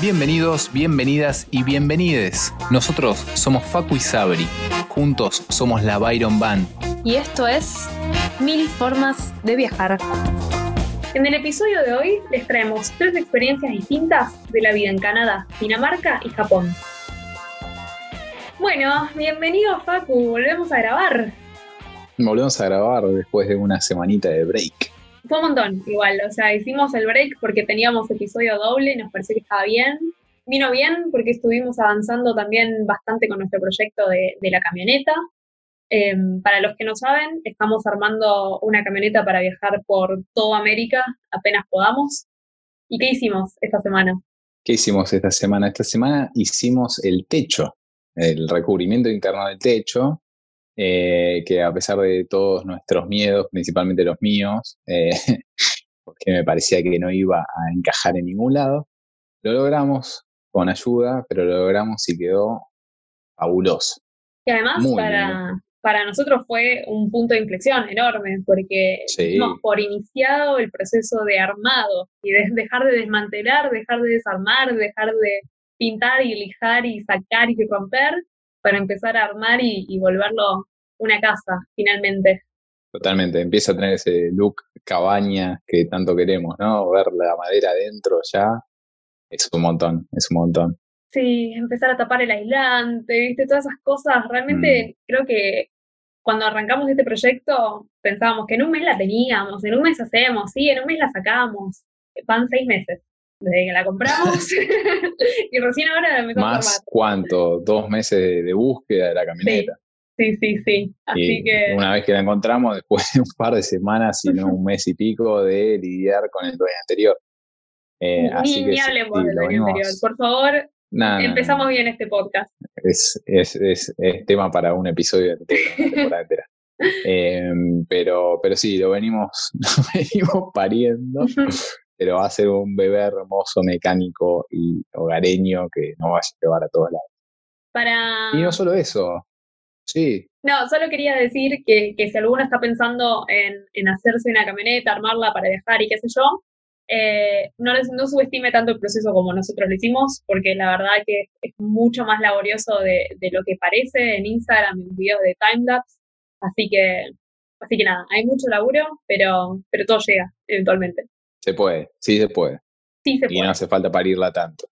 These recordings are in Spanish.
Bienvenidos, bienvenidas y bienvenides. Nosotros somos Facu y Sabri. Juntos somos la Byron Band. Y esto es Mil Formas de Viajar. En el episodio de hoy les traemos tres experiencias distintas de la vida en Canadá, Dinamarca y Japón. Bueno, bienvenido Facu, volvemos a grabar. Volvemos a grabar después de una semanita de break. Fue un montón, igual. O sea, hicimos el break porque teníamos episodio doble, nos pareció que estaba bien. Vino bien porque estuvimos avanzando también bastante con nuestro proyecto de, la camioneta. Em, para los que no saben, estamos armando una camioneta para viajar por toda América apenas podamos. ¿Y qué hicimos esta semana? ¿Qué hicimos esta semana? Esta semana hicimos el techo, el recubrimiento interno del techo, eh, que a pesar de todos nuestros miedos, principalmente los míos, eh, porque me parecía que no iba a encajar en ningún lado, lo logramos con ayuda, pero lo logramos y quedó fabuloso. Y además para, para nosotros fue un punto de inflexión enorme, porque hemos por iniciado el proceso de armado y de dejar de desmantelar, dejar de desarmar, dejar de pintar y lijar y sacar y romper para empezar a armar y, volverlo una casa, finalmente. Totalmente, empieza a tener ese look cabaña que tanto queremos, ¿no? Ver la madera adentro ya es un montón, es un montón. Sí, empezar a tapar el aislante, viste, todas esas cosas. Realmente mm. creo que cuando arrancamos este proyecto pensábamos que en un mes la teníamos, en un mes hacemos, sí, en un mes la sacamos. Van seis meses desde que la compramos y recién ahora la empezamos ¿Más cuánto? ¿Dos meses de, búsqueda de la camioneta? Sí, sí, sí. Así que... Una vez que la encontramos, después de un par de semanas, si no un mes y pico, de lidiar con el dueño anterior. Eh, ni, así que hablemos del dueño anterior. Por favor, empezamos bien este podcast. Es, es, es, tema para un episodio entero, una temporada entera. Em, pero, pero sí, lo venimos, lo venimos pariendo pero va a ser un bebé hermoso, mecánico y hogareño que nos va a llevar a todos lados. Para... Y no solo eso, sí. No, solo quería decir que, si alguno está pensando en, hacerse una camioneta, armarla para viajar y qué sé yo, eh, no, no subestime tanto el proceso como nosotros lo hicimos, porque la verdad que es mucho más laborioso de, lo que parece en Instagram, en videos de timelapse. Así que, así que nada, hay mucho laburo, pero, pero todo llega eventualmente. Se puede, sí se puede. Sí se puede. Y no hace falta parirla tanto.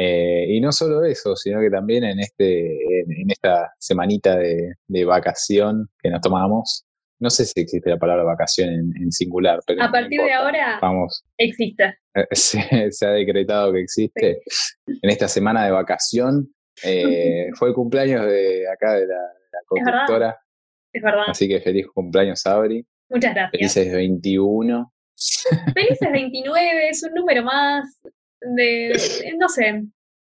Eh, y no solo eso, sino que también en, este, en, esta semanita de, vacación que nos tomamos, no sé si existe la palabra vacación en, singular, pero... A partir de ahora Vamos, existe. Eh, se, ha decretado que existe. En esta semana de vacación eh, fue el cumpleaños de acá de la, constructora. Es verdad. Así que feliz cumpleaños, Sabri. Muchas gracias. Felices 21. Felices 29 es un número más de, no sé,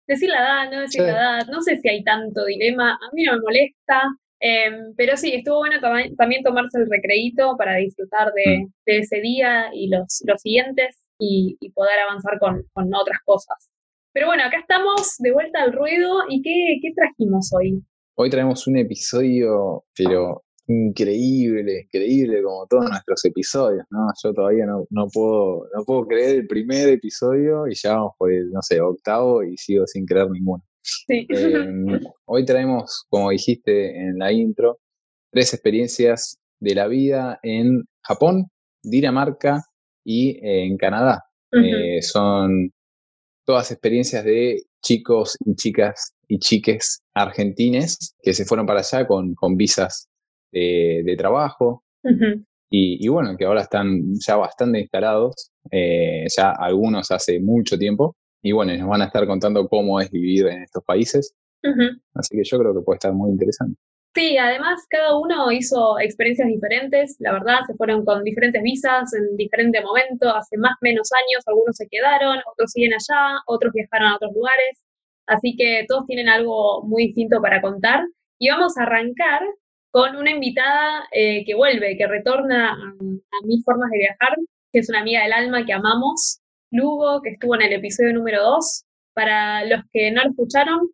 decir la edad, no decir la edad, no sé si hay tanto dilema, a mí no me molesta, em, pero sí, estuvo bueno también tomarse el recreíto para disfrutar de, mm. ese día y los, los siguientes y, poder avanzar con, con, otras cosas. Pero bueno, acá estamos de vuelta al ruido y ¿qué, qué trajimos hoy? Hoy traemos un episodio, pero increíble, increíble como todos nuestros episodios, ¿no? Yo todavía no, no, puedo, no puedo creer el primer episodio y ya vamos por el, no sé, octavo y sigo sin creer ninguno. Sí. Em, hoy traemos, como dijiste en la intro, tres experiencias de la vida en Japón, Dinamarca y en Canadá. Eh, son todas experiencias de chicos y chicas y chiques argentines que se fueron para allá con, con visas de, trabajo. y, bueno, que ahora están ya bastante instalados, eh, ya algunos hace mucho tiempo, y bueno, nos van a estar contando cómo es vivir en estos países. Así que yo creo que puede estar muy interesante. Sí, además cada uno hizo experiencias diferentes, la verdad, se fueron con diferentes visas en diferente momento, hace más o menos años, algunos se quedaron, otros siguen allá, otros viajaron a otros lugares, así que todos tienen algo muy distinto para contar. Y vamos a arrancar con una invitada eh, que vuelve, que retorna a, mis formas de viajar, que es una amiga del alma que amamos, Lugo, que estuvo en el episodio número 2. Para los que no lo escucharon,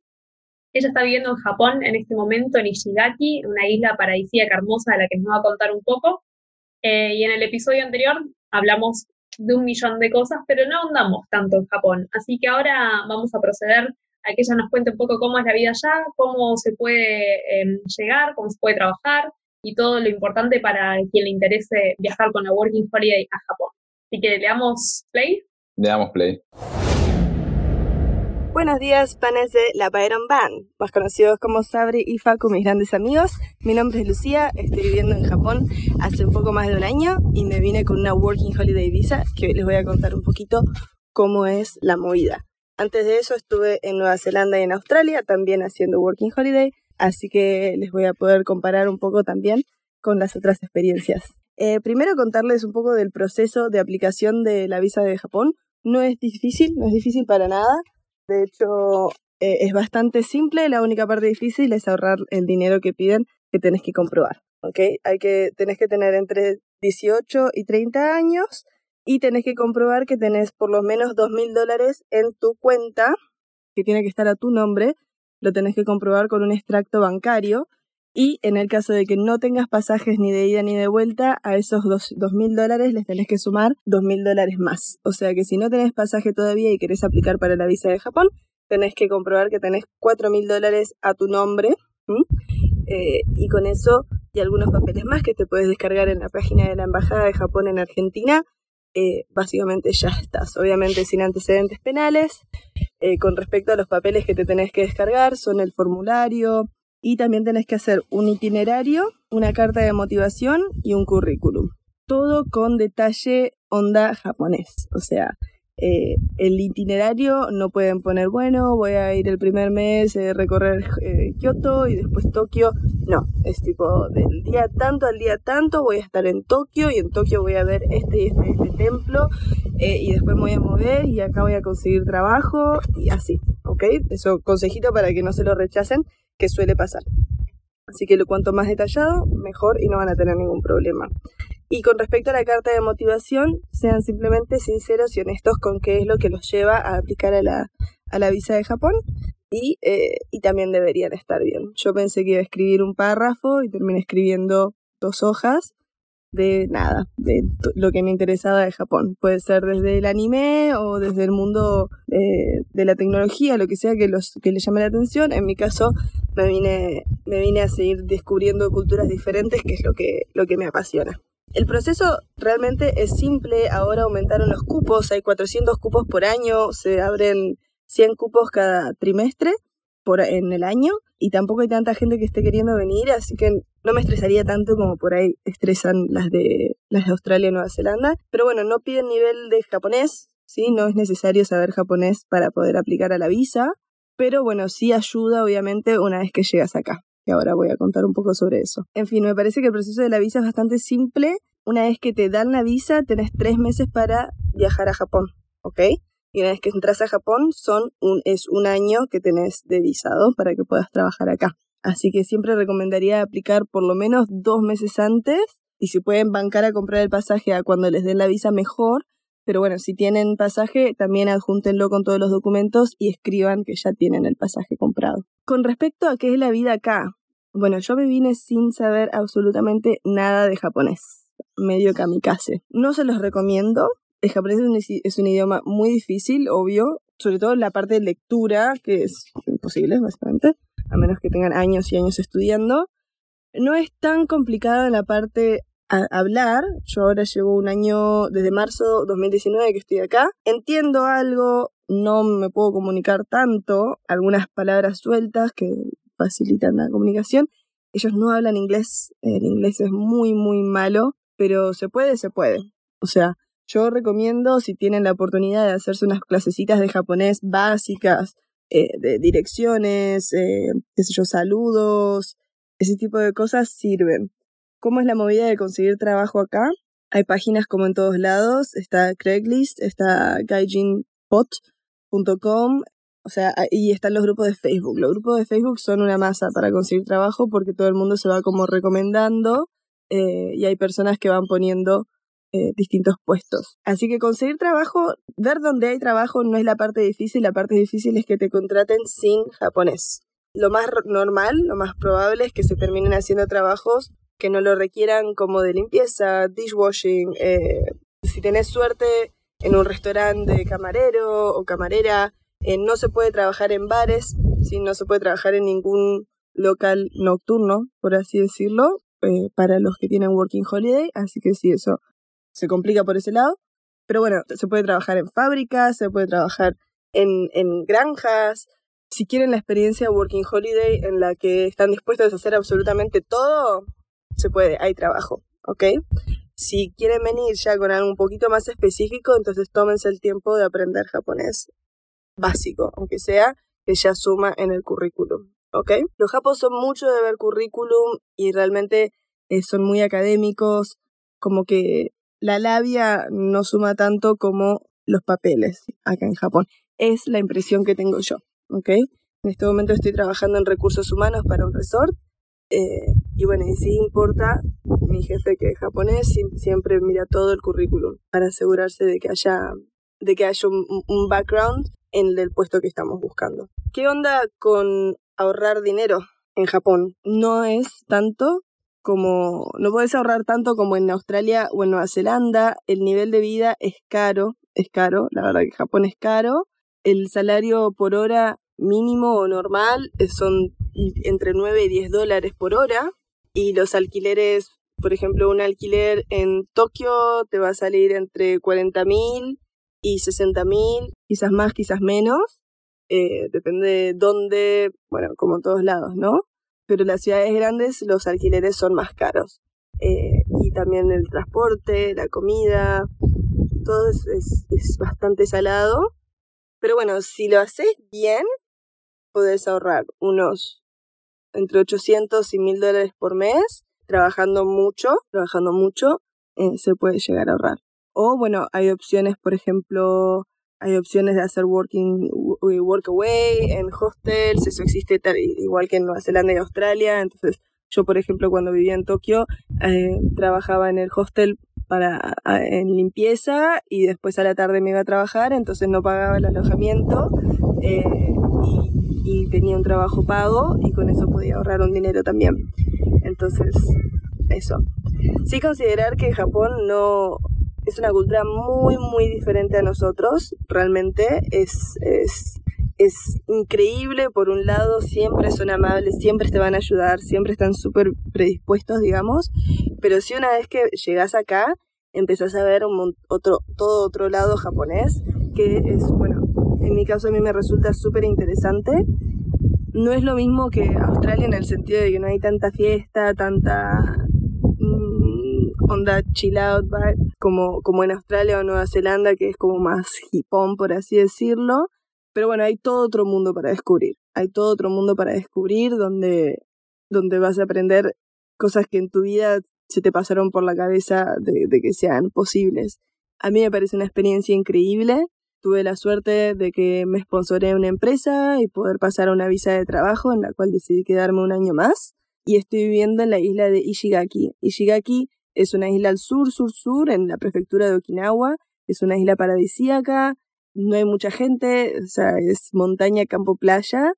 ella está viviendo en Japón en este momento, en Ishigaki, una isla paradisíaca hermosa de la que nos va a contar un poco. Eh, y en el episodio anterior hablamos de un millón de cosas, pero no ahondamos tanto en Japón. Así que ahora vamos a proceder a que ella nos cuente un poco cómo es la vida allá, cómo se puede em, llegar, cómo se puede trabajar y todo lo importante para quien le interese viajar con la Working Holiday a Japón. Así que le damos play. Le damos play. Buenos días, panes de La Paeron Band, más conocidos como Sabri y Facu, mis grandes amigos. Mi nombre es Lucía, estoy viviendo en Japón hace un poco más de un año y me vine con una Working Holiday Visa que hoy les voy a contar un poquito cómo es la movida. Antes de eso estuve en Nueva Zelanda y en Australia también haciendo Working Holiday, así que les voy a poder comparar un poco también con las otras experiencias. Eh, primero contarles un poco del proceso de aplicación de la visa de Japón. No es difícil, no es difícil para nada de hecho, eh, es bastante simple, la única parte difícil es ahorrar el dinero que piden que tenés que comprobar. ¿ok? Hay que, tenés que tener entre 18 y 30 años y tenés que comprobar que tenés por lo menos 2.000 dólares en tu cuenta, que tiene que estar a tu nombre, lo tenés que comprobar con un extracto bancario y en el caso de que no tengas pasajes ni de ida ni de vuelta, a esos dos mil dólares les tenés que sumar dos mil dólares más. O sea que si no tenés pasaje todavía y querés aplicar para la visa de Japón, tenés que comprobar que tenés cuatro mil dólares a tu nombre. Eh, y con eso y algunos papeles más que te puedes descargar en la página de la Embajada de Japón en Argentina, eh, básicamente ya estás. Obviamente sin antecedentes penales. Eh, con respecto a los papeles que te tenés que descargar, son el formulario, y también tenés que hacer un itinerario, una carta de motivación y un currículum. Todo con detalle onda japonés. O sea, eh, el itinerario no pueden poner, bueno, voy a ir el primer mes a recorrer eh, Kioto y después Tokio. No, es tipo del día tanto al día tanto voy a estar en Tokio y en Tokio voy a ver este y este, este templo eh, y después me voy a mover y acá voy a conseguir trabajo y así, ¿ok? Eso consejito para que no se lo rechacen que suele pasar. Así que lo cuanto más detallado, mejor y no van a tener ningún problema. Y con respecto a la carta de motivación, sean simplemente sinceros y honestos con qué es lo que los lleva a aplicar a la, a la visa de Japón y, eh, y también deberían estar bien. Yo pensé que iba a escribir un párrafo y terminé escribiendo dos hojas de nada, de lo que me interesaba de Japón. Puede ser desde el anime o desde el mundo de, de la tecnología, lo que sea que, los, que le llame la atención. En mi caso, me vine, me vine a seguir descubriendo culturas diferentes, que es lo que, lo que me apasiona. El proceso realmente es simple, ahora aumentaron los cupos, hay 400 cupos por año, se abren 100 cupos cada trimestre por, en el año y tampoco hay tanta gente que esté queriendo venir, así que no me estresaría tanto como por ahí estresan las de, las de Australia y Nueva Zelanda. Pero bueno, no piden nivel de japonés, ¿sí? No es necesario saber japonés para poder aplicar a la visa, pero bueno, sí ayuda obviamente una vez que llegas acá. Ahora voy a contar un poco sobre eso. En fin, me parece que el proceso de la visa es bastante simple. Una vez que te dan la visa, tenés tres meses para viajar a Japón, ¿ok? Y una vez que entras a Japón, son un, es un año que tenés de visado para que puedas trabajar acá. Así que siempre recomendaría aplicar por lo menos dos meses antes y si pueden bancar a comprar el pasaje a cuando les den la visa mejor, pero bueno, si tienen pasaje, también adjúntenlo con todos los documentos y escriban que ya tienen el pasaje comprado. Con respecto a qué es la vida acá, bueno, yo me vine sin saber absolutamente nada de japonés, medio kamikaze. No se los recomiendo. El japonés es un, idioma muy difícil, obvio, sobre todo la parte de lectura, que es imposible, básicamente, a menos que tengan años y años estudiando. No es tan complicado en la parte hablar. Yo ahora llevo un año desde marzo 2019 que estoy acá. Entiendo algo, no me puedo comunicar tanto, algunas palabras sueltas que facilitan la comunicación. Ellos no hablan inglés, el inglés es muy, muy malo, pero se puede, se puede. O sea, yo recomiendo si tienen la oportunidad de hacerse unas clasecitas de japonés básicas, eh, de direcciones, eh, qué sé yo, saludos, ese tipo de cosas sirven. ¿Cómo es la movida de conseguir trabajo acá? Hay páginas como en todos lados, está Craigslist, está gaijinpot.com, o sea, y están los grupos de Facebook. Los grupos de Facebook son una masa para conseguir trabajo porque todo el mundo se va como recomendando eh, y hay personas que van poniendo eh, distintos puestos. Así que conseguir trabajo, ver dónde hay trabajo no es la parte difícil, la parte difícil es que te contraten sin japonés. Lo más normal, lo más probable es que se terminen haciendo trabajos que no lo requieran como de limpieza, dishwashing, eh, Si tenés suerte en un restaurante de camarero o camarera, eh, no se puede trabajar en bares, ¿sí? no se puede trabajar en ningún local nocturno, por así decirlo, eh, para los que tienen Working Holiday, así que sí, eso se complica por ese lado. Pero bueno, se puede trabajar en fábricas, se puede trabajar en, en granjas. Si quieren la experiencia Working Holiday en la que están dispuestos a hacer absolutamente todo, se puede, hay trabajo, ¿ok? Si quieren venir ya con algo un poquito más específico, entonces tómense el tiempo de aprender japonés básico, aunque sea que ya suma en el currículum. ¿Ok? Los japos son mucho de ver currículum y realmente eh, son muy académicos, como que la labia no suma tanto como los papeles acá en Japón. Es la impresión que tengo yo. ¿Ok? En este momento estoy trabajando en recursos humanos para un resort. Eh, y bueno, y sí importa, mi jefe que es japonés siempre mira todo el currículum para asegurarse de que haya, de que haya un background en el puesto que estamos buscando. ¿Qué onda con ahorrar dinero en Japón? No es tanto como, no puedes ahorrar tanto como en Australia o en Nueva Zelanda. El nivel de vida es caro, es caro, la verdad que Japón es caro. El salario por hora mínimo o normal son entre 9 y 10 dólares por hora. Y los alquileres, por ejemplo, un alquiler en Tokio te va a salir entre 40 mil y 60 mil, quizás más, quizás menos, eh, depende de dónde, bueno, como en todos lados, ¿no? Pero en las ciudades grandes los alquileres son más caros. Eh, y también el transporte, la comida, todo es, es, bastante salado. Pero bueno, si lo haces bien, puedes ahorrar unos entre 800 y 1000 dólares por mes, trabajando mucho, trabajando mucho, eh, se puede llegar a ahorrar. O bueno, hay opciones, por ejemplo, hay opciones de hacer working work away en hostels, eso existe igual que en Nueva Zelanda y Australia. Entonces, yo, por ejemplo, cuando vivía en Tokio, eh, trabajaba en el hostel para en limpieza y después a la tarde me iba a trabajar, entonces no pagaba el alojamiento eh, y, y tenía un trabajo pago y con eso podía ahorrar un dinero también. Entonces, eso. Sí considerar que Japón no, es una cultura muy, muy diferente a nosotros, realmente es, es, es increíble, por un lado, siempre son amables, siempre te van a ayudar, siempre están súper predispuestos, digamos, pero si una vez que llegas acá, empezás a ver un otro, todo otro lado japonés, que es, bueno, en mi caso a mí me resulta súper interesante. No es lo mismo que Australia en el sentido de que no hay tanta fiesta, tanta onda chill out como, como en Australia o Nueva Zelanda, que es como más hipón, por así decirlo. Pero bueno, hay todo otro mundo para descubrir. Hay todo otro mundo para descubrir donde, donde vas a aprender cosas que en tu vida se te pasaron por la cabeza de, de que sean posibles. A mí me parece una experiencia increíble. Tuve la suerte de que me sponsoré una empresa y poder pasar a una visa de trabajo en la cual decidí quedarme un año más. Y estoy viviendo en la isla de Ishigaki. Ishigaki es una isla al sur, sur, sur, en la prefectura de Okinawa. Es una isla paradisíaca, no hay mucha gente, o sea, es montaña, campo, playa.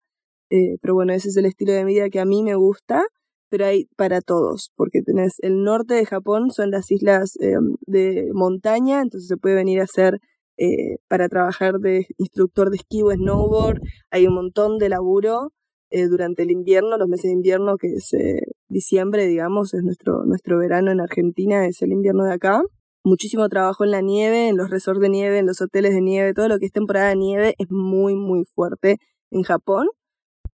Eh, pero bueno, ese es el estilo de vida que a mí me gusta, pero hay para todos, porque tenés el norte de Japón, son las islas eh, de montaña, entonces se puede venir a hacer eh, para trabajar de instructor de esquí o snowboard, hay un montón de laburo eh, durante el invierno, los meses de invierno, que es diciembre, digamos, es nuestro, nuestro verano en Argentina, es el invierno de acá. Muchísimo trabajo en la nieve, en los resorts de nieve, en los hoteles de nieve, todo lo que es temporada de nieve es muy, muy fuerte en Japón.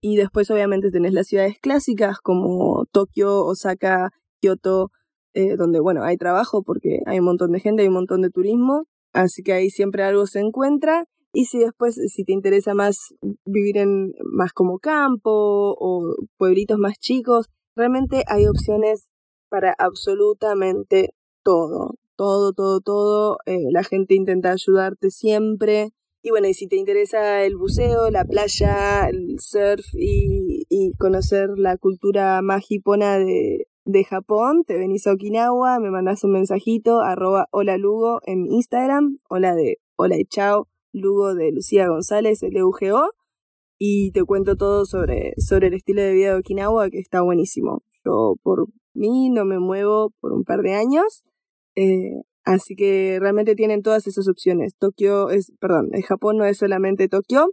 Y después obviamente tenés las ciudades clásicas como Tokio, Osaka, Kyoto, eh, donde bueno, hay trabajo porque hay un montón de gente, hay un montón de turismo, así que ahí siempre algo se encuentra. Y si después, si te interesa más vivir en más como campo o pueblitos más chicos, realmente hay opciones para absolutamente todo. Todo, todo, todo. Eh, la gente intenta ayudarte siempre. Y bueno, y si te interesa el buceo, la playa, el surf y, conocer la cultura más de, de Japón, te venís a Okinawa, me mandas un mensajito, arroba hola Lugo en Instagram, hola de hola y chao Lugo de Lucía González, el UGO, y te cuento todo sobre, sobre el estilo de vida de Okinawa, que está buenísimo. Yo por mí no me muevo por un par de años, eh, Así que realmente tienen todas esas opciones. Tokio es, perdón, el Japón no es solamente Tokio,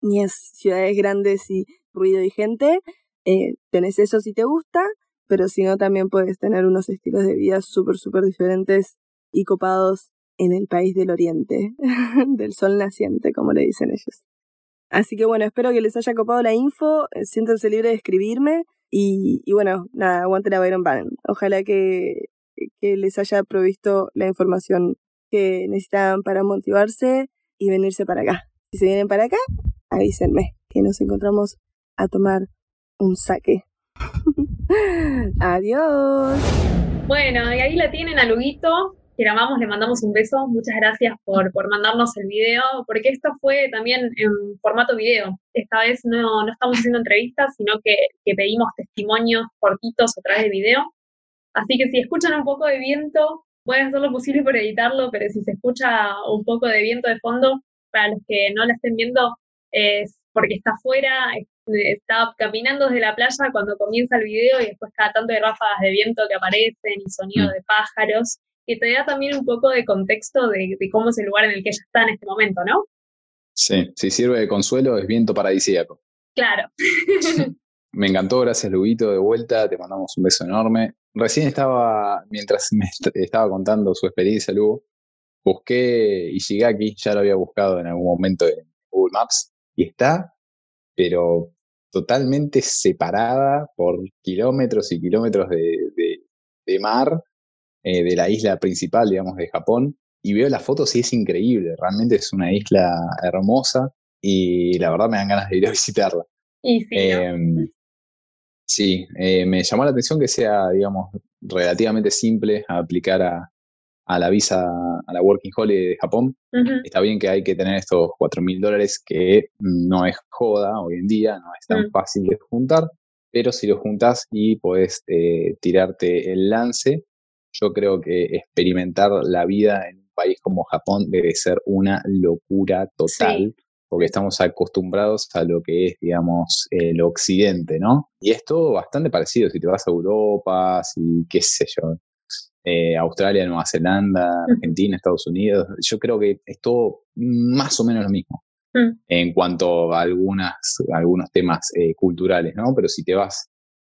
ni es ciudades grandes y ruido y gente. Eh, tenés eso si te gusta, pero si no también puedes tener unos estilos de vida súper, súper diferentes y copados en el país del oriente, del sol naciente, como le dicen ellos. Así que bueno, espero que les haya copado la info, eh, siéntanse libres de escribirme y, bueno, nada, aguante la Byron Bannon. Ojalá que, que les haya provisto la información que necesitan para motivarse y venirse para acá. Si se vienen para acá, avísenme que nos encontramos a tomar un saque. Adiós. Bueno, y ahí la tienen a Luguito, que la amamos, le mandamos un beso. Muchas gracias por, por mandarnos el video, porque esto fue también en formato video. Esta vez no, no estamos haciendo entrevistas, sino que, que pedimos testimonios cortitos a través de video. Así que si escuchan un poco de viento, voy a hacer lo posible por editarlo, pero si se escucha un poco de viento de fondo, para los que no la estén viendo, es porque está afuera, está caminando desde la playa cuando comienza el video y después cada tanto de ráfagas de viento que aparecen y sonido mm. de pájaros, que te da también un poco de contexto de, cómo es el lugar en el que ella está en este momento, ¿no? Sí, si sirve de consuelo es viento paradisíaco. Claro. me encantó, gracias Luguito de vuelta, te mandamos un beso enorme. Recién estaba, mientras me estaba contando su experiencia, Lugo, busqué Ishigaki, ya lo había buscado en algún momento en Google Maps, y está, pero totalmente separada por kilómetros y kilómetros de, mar eh, de la isla principal, digamos, de Japón. Y veo las fotos y es increíble, realmente es una isla hermosa y la verdad me dan ganas de ir a visitarla. sí, em, sí eh, me llamó la atención que sea, digamos, relativamente simple a aplicar a, a la visa, a la Working Holiday de Japón. Está bien que hay que tener estos 4 mil dólares que no es joda hoy en día, no es tan mm. fácil de juntar, pero si lo juntas y puedes eh, tirarte el lance, yo creo que experimentar la vida en un país como Japón debe ser una locura total. Porque estamos acostumbrados a lo que es, digamos, el occidente, ¿no? Y es todo bastante parecido. Si te vas a Europa, si qué sé yo, eh, Australia, Nueva Zelanda, Argentina, Estados Unidos. Yo creo que es todo más o menos lo mismo mm. en cuanto a algunas, algunos temas eh, culturales, ¿no? Pero si te vas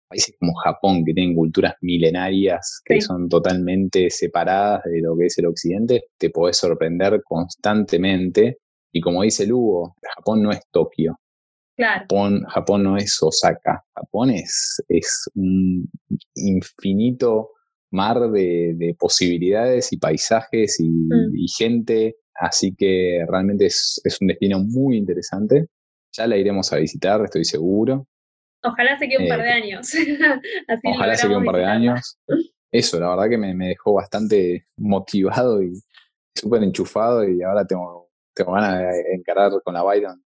países como Japón, que tienen culturas milenarias que son totalmente separadas de lo que es el occidente, te podés sorprender constantemente. Y como dice Lugo, Japón no es Tokio. Japón, Japón no es Osaka. Japón es, es un infinito mar de, posibilidades y paisajes mm. y, gente, así que realmente es, un destino muy interesante. Ya la iremos a visitar, estoy seguro. Ojalá se quede un par de eh, años. ojalá se quede un par de años. Eso, la verdad que me, dejó bastante motivado y súper enchufado y ahora tengo, tengo ganas de encarar con la Byron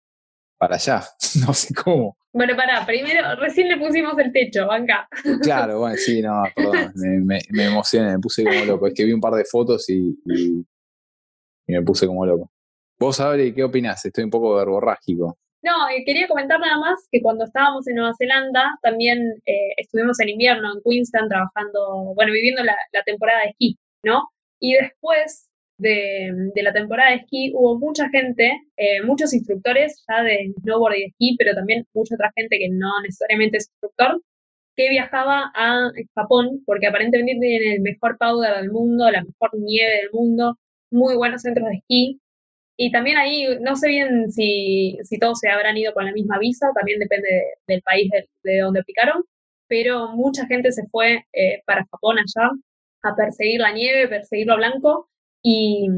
para allá. No sé cómo. Bueno, pará, primero, recién le pusimos el techo, banca. Claro, bueno, sí, no, perdón, me, me, emocioné, me puse como loco. Es que vi un par de fotos y, y, me puse como loco. Vos, Abri, ¿qué opinás? Estoy un poco verborrágico. No, eh, quería comentar nada más que cuando estábamos en Nueva Zelanda, también eh, estuvimos en invierno en Queensland trabajando, bueno, viviendo la, temporada de esquí, ¿no? Y después de, la temporada de esquí hubo mucha gente, eh, muchos instructores ya de snowboard y esquí, pero también mucha otra gente que no necesariamente es instructor, que viajaba a Japón porque aparentemente tienen el mejor powder del mundo, la mejor nieve del mundo, muy buenos centros de esquí. Y también ahí, no sé bien si, si todos se habrán ido con la misma visa, también depende del país de, donde aplicaron, pero mucha gente se fue eh, para Japón allá a perseguir la nieve, perseguir lo blanco, y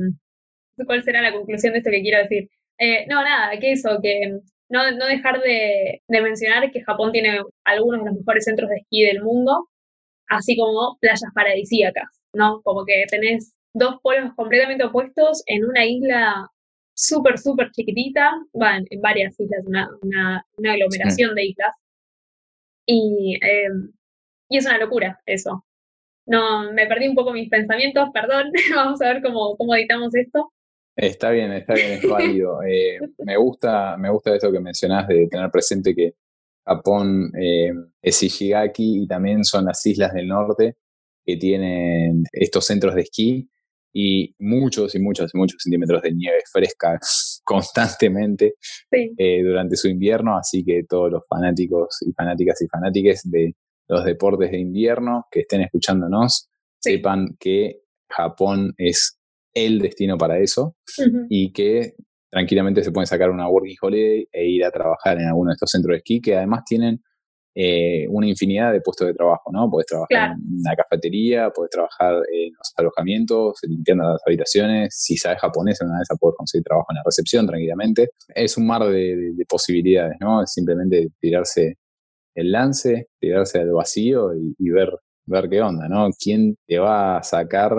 cuál será la conclusión de esto que quiero decir. Eh, no, nada, que eso, que no, no dejar de, mencionar que Japón tiene algunos de los mejores centros de esquí del mundo, así como playas paradisíacas, ¿no? Como que tenés dos polos completamente opuestos en una isla súper, súper chiquitita, va, en, varias islas, una, una, aglomeración de islas. Y, eh, y es una locura eso no, me perdí un poco mis pensamientos, perdón, vamos a ver cómo, cómo editamos esto. Está bien, está bien, es válido. Eh, me gusta, me gusta esto que mencionás de tener presente que Japón eh, es Ishigaki y también son las islas del norte que tienen estos centros de esquí y muchos y muchos y muchos centímetros de nieve fresca constantemente eh, durante su invierno, así que todos los fanáticos y fanáticas y fanáticas de los deportes de invierno que estén escuchándonos, sepan que Japón es el destino para eso y que tranquilamente se pueden sacar una working holiday e ir a trabajar en alguno de estos centros de esquí que además tienen eh, una infinidad de puestos de trabajo, ¿no? Puedes trabajar en una cafetería, puedes trabajar en los alojamientos, limpiando las habitaciones. Si sabes japonés, en una de esas puedes conseguir trabajo en la recepción tranquilamente. Es un mar de, posibilidades, ¿no? Es simplemente tirarse el lance, tirarse al vacío y, ver, ver qué onda, ¿no? ¿Quién te va a sacar,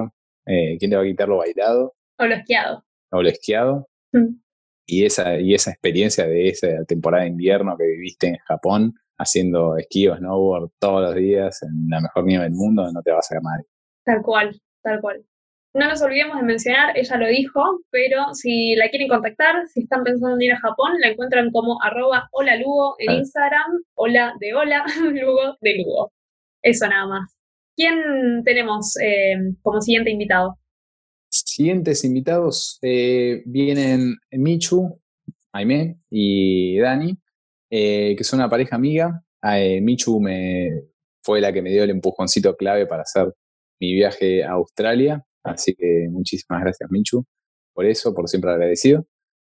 eh, quién te va a quitar lo bailado? O lo esquiado. O lo esquiado. Mm. Y esa, y esa experiencia de esa temporada de invierno que viviste en Japón, haciendo esquí o snowboard todos los días en la mejor nieve del mundo, no te va a hacer nadie. Tal cual, tal cual. No nos olvidemos de mencionar, ella lo dijo, pero si la quieren contactar, si están pensando en ir a Japón, la encuentran como arroba hola Lugo en Instagram, hola de hola, Lugo de Lugo. Eso nada más. ¿Quién tenemos eh, como siguiente invitado? Siguientes invitados eh, vienen Michu, Aime y Dani. Eh, que son una pareja amiga. Eh, Michu me, fue la que me dio el empujoncito clave para hacer mi viaje a Australia. Así que muchísimas gracias, Michu, por eso, por siempre agradecido.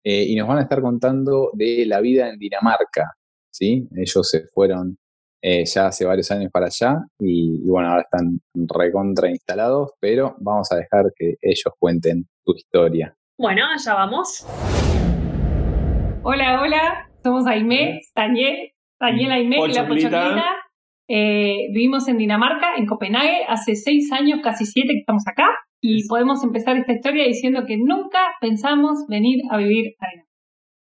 Eh, y nos van a estar contando de la vida en Dinamarca. ¿sí? Ellos se fueron ya hace varios años para allá y, y, bueno, ahora están recontra instalados, pero vamos a dejar que ellos cuenten su historia. Bueno, allá vamos. Hola, hola, somos Aime, Daniel, Daniel Aime y la Pochoclita. Eh, vivimos en Dinamarca, en Copenhague, hace seis años, casi siete que estamos acá. Y podemos empezar esta historia diciendo que nunca pensamos venir a vivir a Dinamarca.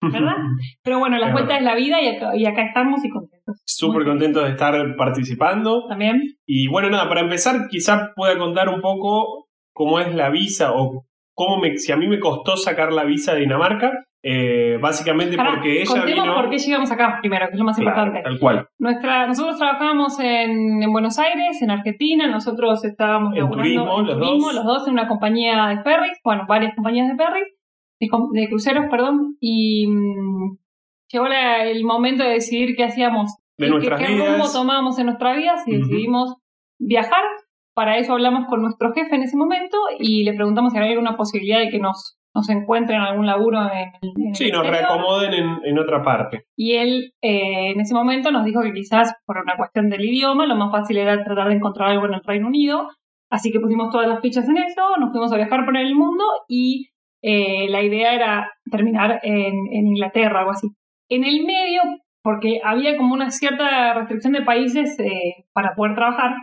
¿Verdad? Pero bueno, la vuelta es la vida y acá, y acá estamos y contentos. Súper contentos de estar participando. También. Y bueno, nada, para empezar, quizá pueda contar un poco cómo es la visa o cómo me, si a mí me costó sacar la visa de Dinamarca. Eh, básicamente porque ella vino... por qué llegamos acá primero, que es lo más importante. Tal cual. Nuestra, nosotros trabajábamos en, en, Buenos Aires, en Argentina, nosotros estábamos en turismo, los, dos. los dos en una compañía de ferries, bueno, varias compañías de ferries, de, cruceros, perdón, y mm, llegó el momento de decidir qué hacíamos, de nuestras qué, qué rumbo tomábamos en nuestra vida, si decidimos viajar. Para eso hablamos con nuestro jefe en ese momento y le preguntamos si había alguna posibilidad de que nos nos encuentren algún laburo en, Sí, nos reacomoden en, otra parte. Y él eh, en ese momento nos dijo que quizás por una cuestión del idioma lo más fácil era tratar de encontrar algo en el Reino Unido. Así que pusimos todas las fichas en eso, nos fuimos a viajar por el mundo y eh, la idea era terminar en, Inglaterra, algo así. En el medio, porque había como una cierta restricción de países eh, para poder trabajar,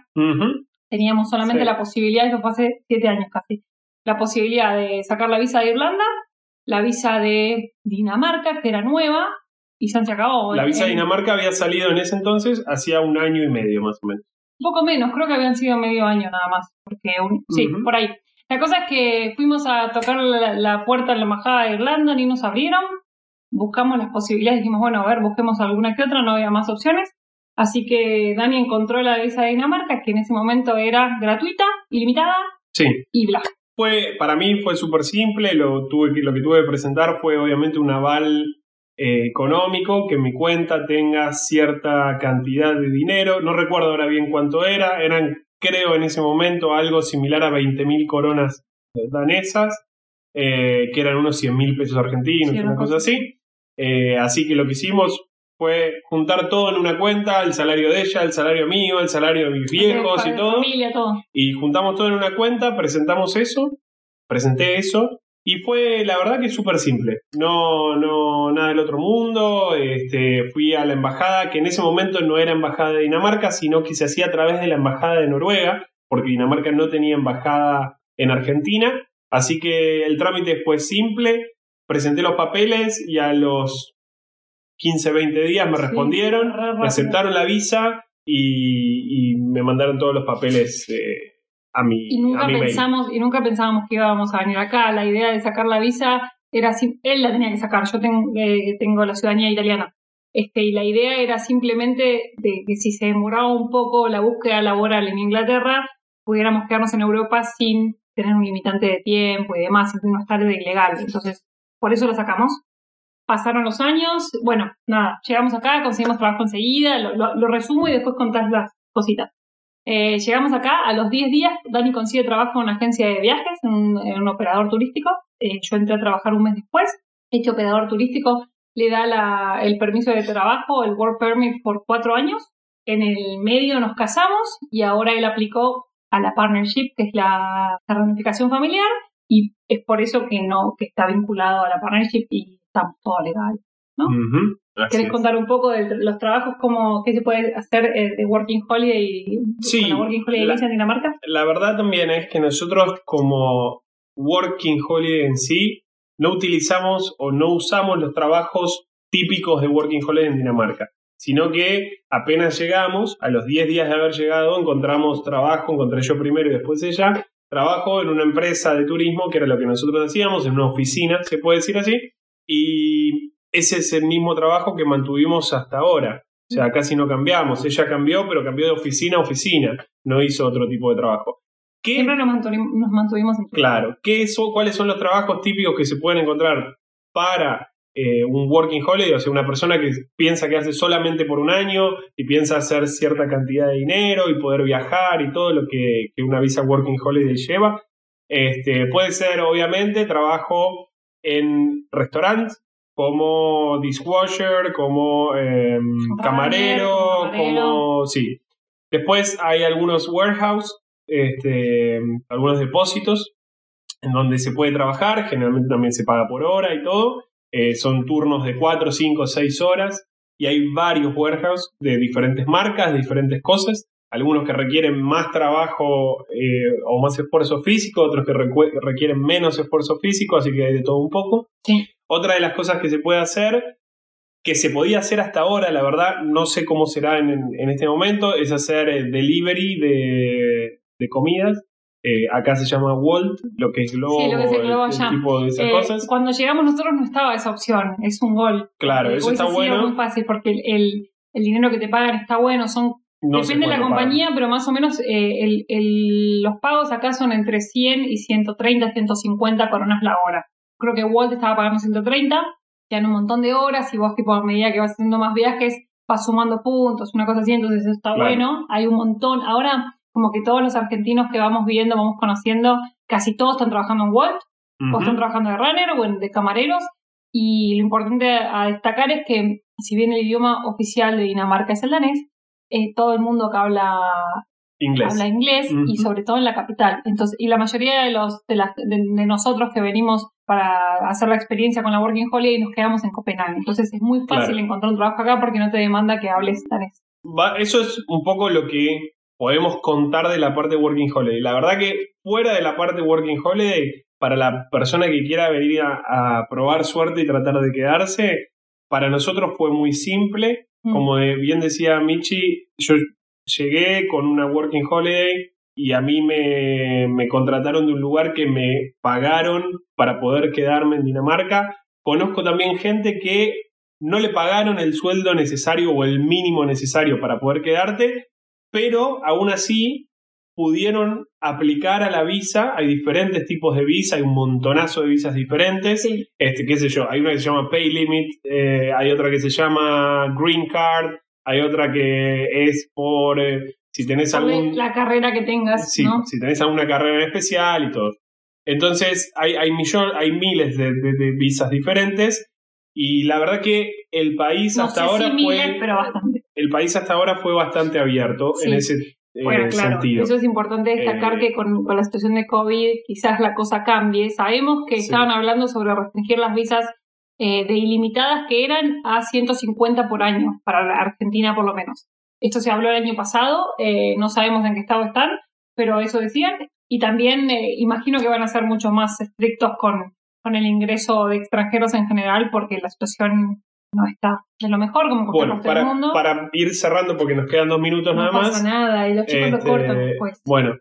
teníamos solamente la posibilidad, eso fue hace siete años casi, la posibilidad de sacar la visa de Irlanda, la visa de Dinamarca, que era nueva, y se acabó. La visa de Dinamarca había salido en ese entonces hacía un año y medio más o menos. Un poco menos, creo que habían sido medio año nada más, porque sí, por ahí. La cosa es que fuimos a tocar la, puerta de la embajada de Irlanda, ni nos abrieron, buscamos las posibilidades, dijimos, bueno, a ver, busquemos alguna que otra, no había más opciones. Así que Dani encontró la visa de Dinamarca, que en ese momento era gratuita, ilimitada sí. y bla. Fue, para mí fue súper simple, lo, tuve, lo que tuve que presentar fue obviamente un aval eh, económico, que mi cuenta tenga cierta cantidad de dinero, no recuerdo ahora bien cuánto era, eran creo en ese momento algo similar a 20.000 coronas danesas, eh, que eran unos 100.000 pesos argentinos, una cosa así. Eh, así que lo que hicimos fue juntar todo en una cuenta, el salario de ella, el salario mío, el salario de mis viejos y todo. Y juntamos todo en una cuenta, presentamos eso, presenté eso, y fue la verdad que súper simple. No, no, nada del otro mundo. Este, fui a la embajada, que en ese momento no era embajada de Dinamarca, sino que se hacía a través de la embajada de Noruega, porque Dinamarca no tenía embajada en Argentina. Así que el trámite fue simple. Presenté los papeles y a los 15, 20 días me respondieron, me aceptaron la visa y, me mandaron todos los papeles eh, a mi, y nunca pensamos Y nunca pensábamos que íbamos a venir acá. La idea de sacar la visa era así, él la tenía que sacar, yo tengo, eh, tengo la ciudadanía italiana. Este, y la idea era simplemente de que si se demoraba un poco la búsqueda laboral en Inglaterra, pudiéramos quedarnos en Europa sin tener un limitante de tiempo y demás, no estar de ilegal. Entonces, por eso lo sacamos. Pasaron los años, bueno, nada, llegamos acá, conseguimos trabajo enseguida, lo, resumo y después contás las cositas. Eh, llegamos acá, a los 10 días, Dani consigue trabajo en una agencia de viajes, en un, operador turístico. Eh, yo entré a trabajar un mes después. Este operador turístico le da la, el permiso de trabajo, el work permit, por cuatro años. En el medio nos casamos y ahora él aplicó a la partnership, que es la, ramificación familiar, y es por eso que no, que está vinculado a la partnership y todo legal. ¿no? ¿Querés contar un poco de los trabajos, cómo, qué se puede hacer eh, de Working Holiday, sí, Working Holiday la, en Dinamarca? La verdad también es que nosotros como Working Holiday en sí, no utilizamos o no usamos los trabajos típicos de Working Holiday en Dinamarca, sino que apenas llegamos, a los 10 días de haber llegado, encontramos trabajo, encontré yo primero y después ella, trabajo en una empresa de turismo, que era lo que nosotros hacíamos, en una oficina, se puede decir así, y ese es el mismo trabajo que mantuvimos hasta ahora. O sea, casi no cambiamos. Ella cambió, pero cambió de oficina a oficina. No hizo otro tipo de trabajo. Siempre nos mantuvimos, en Claro. ¿Qué ¿Cuáles son los trabajos típicos que se pueden encontrar para eh, un working holiday? O sea, una persona que piensa que hace solamente por un año y piensa hacer cierta cantidad de dinero y poder viajar y todo lo que, una visa working holiday lleva. Este, puede ser, obviamente, trabajo en restaurantes, como dishwasher, como em, camarero, como, Sí. Después hay algunos warehouse, este, algunos depósitos en donde se puede trabajar, generalmente también se paga por hora y todo. Eh, son turnos de 4, 5, 6 horas y hay varios warehouse de diferentes marcas, de diferentes cosas. Algunos que requieren más trabajo eh, o más esfuerzo físico, otros que requieren menos esfuerzo físico, así que hay de todo un poco. Sí. Otra de las cosas que se puede hacer, que se podía hacer hasta ahora, la verdad, no sé cómo será en, este momento, es hacer eh, delivery de, comidas. Eh, acá se llama Walt, lo que es Globo, sí, lo que es el tipo de esas eh, cosas. Cuando llegamos nosotros no estaba esa opción, es un gol. Claro, eso está bueno. Es muy fácil porque el, dinero que te pagan está bueno, son Depende de la compañía, pero más o menos los pagos acá son entre 100 y 130, 150 coronas la hora. Creo que Walt estaba pagando 130, te dan un montón de horas y vos tipo a medida que vas haciendo más viajes vas sumando puntos, una cosa así, entonces eso está bueno, hay un montón, ahora como que todos los argentinos que vamos viendo, vamos conociendo, casi todos están trabajando en Walt, o están trabajando de runner o de camareros, y lo importante a destacar es que si bien el idioma oficial de Dinamarca es el danés, eh, todo el mundo que habla inglés. habla inglés y sobre todo en la capital. Entonces, y la mayoría de los de, de, nosotros que venimos para hacer la experiencia con la Working Holiday nos quedamos en Copenhague. Entonces es muy fácil encontrar un trabajo acá porque no te demanda que hables danés. eso es un poco lo que podemos contar de la parte Working Holiday. La verdad que fuera de la parte Working Holiday, para la persona que quiera venir a, probar suerte y tratar de quedarse, para nosotros fue muy simple. Mm. Como bien decía Michi, yo llegué con una working holiday y a mí me, me, contrataron de un lugar que me pagaron para poder quedarme en Dinamarca. Conozco también gente que no le pagaron el sueldo necesario o el mínimo necesario para poder quedarte, pero aún así pudieron aplicar a la visa. Hay diferentes tipos de visa, hay un montonazo de visas diferentes. Este, qué sé yo, hay una que se llama Pay Limit, eh, hay otra que se llama Green Card, hay otra que es por eh, si tenés algún... La carrera que tengas, sí, si tenés alguna carrera especial y todo. Entonces hay, hay, hay miles de, visas diferentes y la verdad que el país hasta ahora fue... pero bastante. El país hasta ahora fue bastante abierto en ese eh, bueno, claro, Eso es importante destacar eh, que con, la situación de COVID quizás la cosa cambie. Sabemos que estaban hablando sobre restringir las visas eh, de ilimitadas que eran a 150 por año, para la Argentina por lo menos. Esto se habló el año pasado, eh, no sabemos en qué estado están, pero eso decían. Y también eh, imagino que van a ser mucho más estrictos con, con el ingreso de extranjeros en general, porque la situación no está de lo mejor como bueno, para, mundo. Para ir cerrando, porque nos quedan dos minutos nada más. No pasa nada, y los chicos lo cortan este, después. Bueno,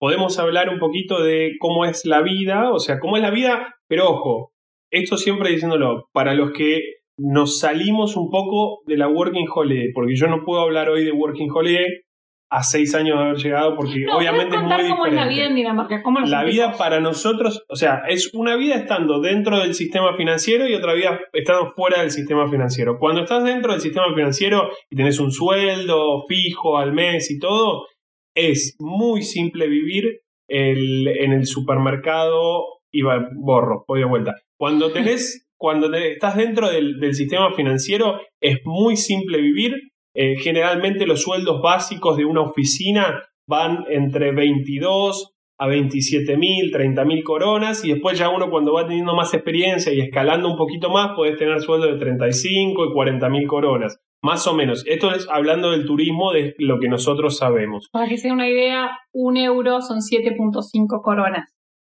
podemos hablar un poquito de cómo es la vida, o sea, cómo es la vida, pero ojo, esto siempre diciéndolo, para los que nos salimos un poco de la Working Holiday, porque yo no puedo hablar hoy de Working Holiday a seis años de haber llegado, porque No, obviamente es ¿puedes muy diferente. cómo es la vida en Dinamarca? ¿Cómo La vida para nosotros, o sea, es una vida estando dentro del sistema financiero y otra vida estando fuera del sistema financiero. Cuando estás dentro del sistema financiero y tenés un sueldo fijo al mes y todo, es muy simple vivir el- en el supermercado y va- borro, voy de vuelta. Cuando tenés, cuando te- estás dentro del, del sistema financiero, es muy simple vivir. Eh, generalmente los sueldos básicos de una oficina van entre 22 a 27 mil, 30 mil coronas y después ya uno cuando va teniendo más experiencia y escalando un poquito más puedes tener sueldo de 35 y 40 mil coronas, más o menos. Esto es hablando del turismo de lo que nosotros sabemos. Para que se den una idea, un euro son 7.5 coronas.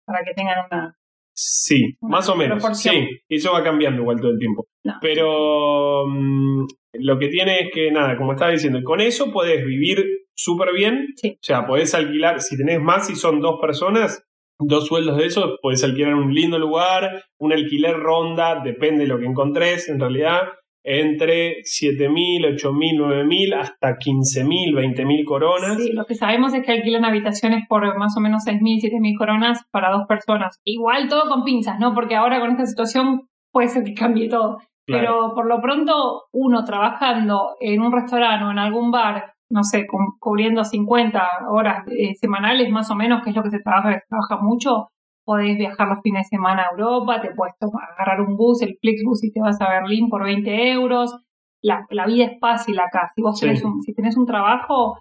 Para que tengan una. Sí, Una más o menos. Sí, eso va cambiando igual todo el tiempo. No. Pero mm, lo que tiene es que, nada, como estaba diciendo, con eso podés vivir súper bien. Sí. O sea, podés alquilar, si tenés más, si son dos personas, dos sueldos de eso, podés alquilar un lindo lugar, un alquiler ronda, depende de lo que encontrés, en realidad, entre 7.000, 8.000, 9.000, hasta 15.000, 20.000 coronas. Sí, lo que sabemos es que alquilan habitaciones por más o menos 6.000, 7.000 coronas para dos personas. Igual todo con pinzas, ¿no? Porque ahora con esta situación puede ser que cambie todo. Claro. Pero por lo pronto, uno trabajando en un restaurante o en algún bar, no sé, cu- cubriendo 50 horas eh, semanales más o menos, que es lo que se trabaja, que se trabaja mucho, podés viajar los fines de semana a Europa, te puedes tomar, agarrar un bus, el Flixbus y te vas a Berlín por 20 euros. La, la vida es fácil acá. Si vos Sí. tenés un, si tenés un trabajo,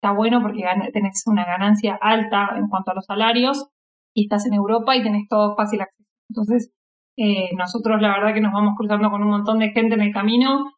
está bueno porque tenés una ganancia alta en cuanto a los salarios y estás en Europa y tenés todo fácil acceso. Entonces, eh, nosotros la verdad que nos vamos cruzando con un montón de gente en el camino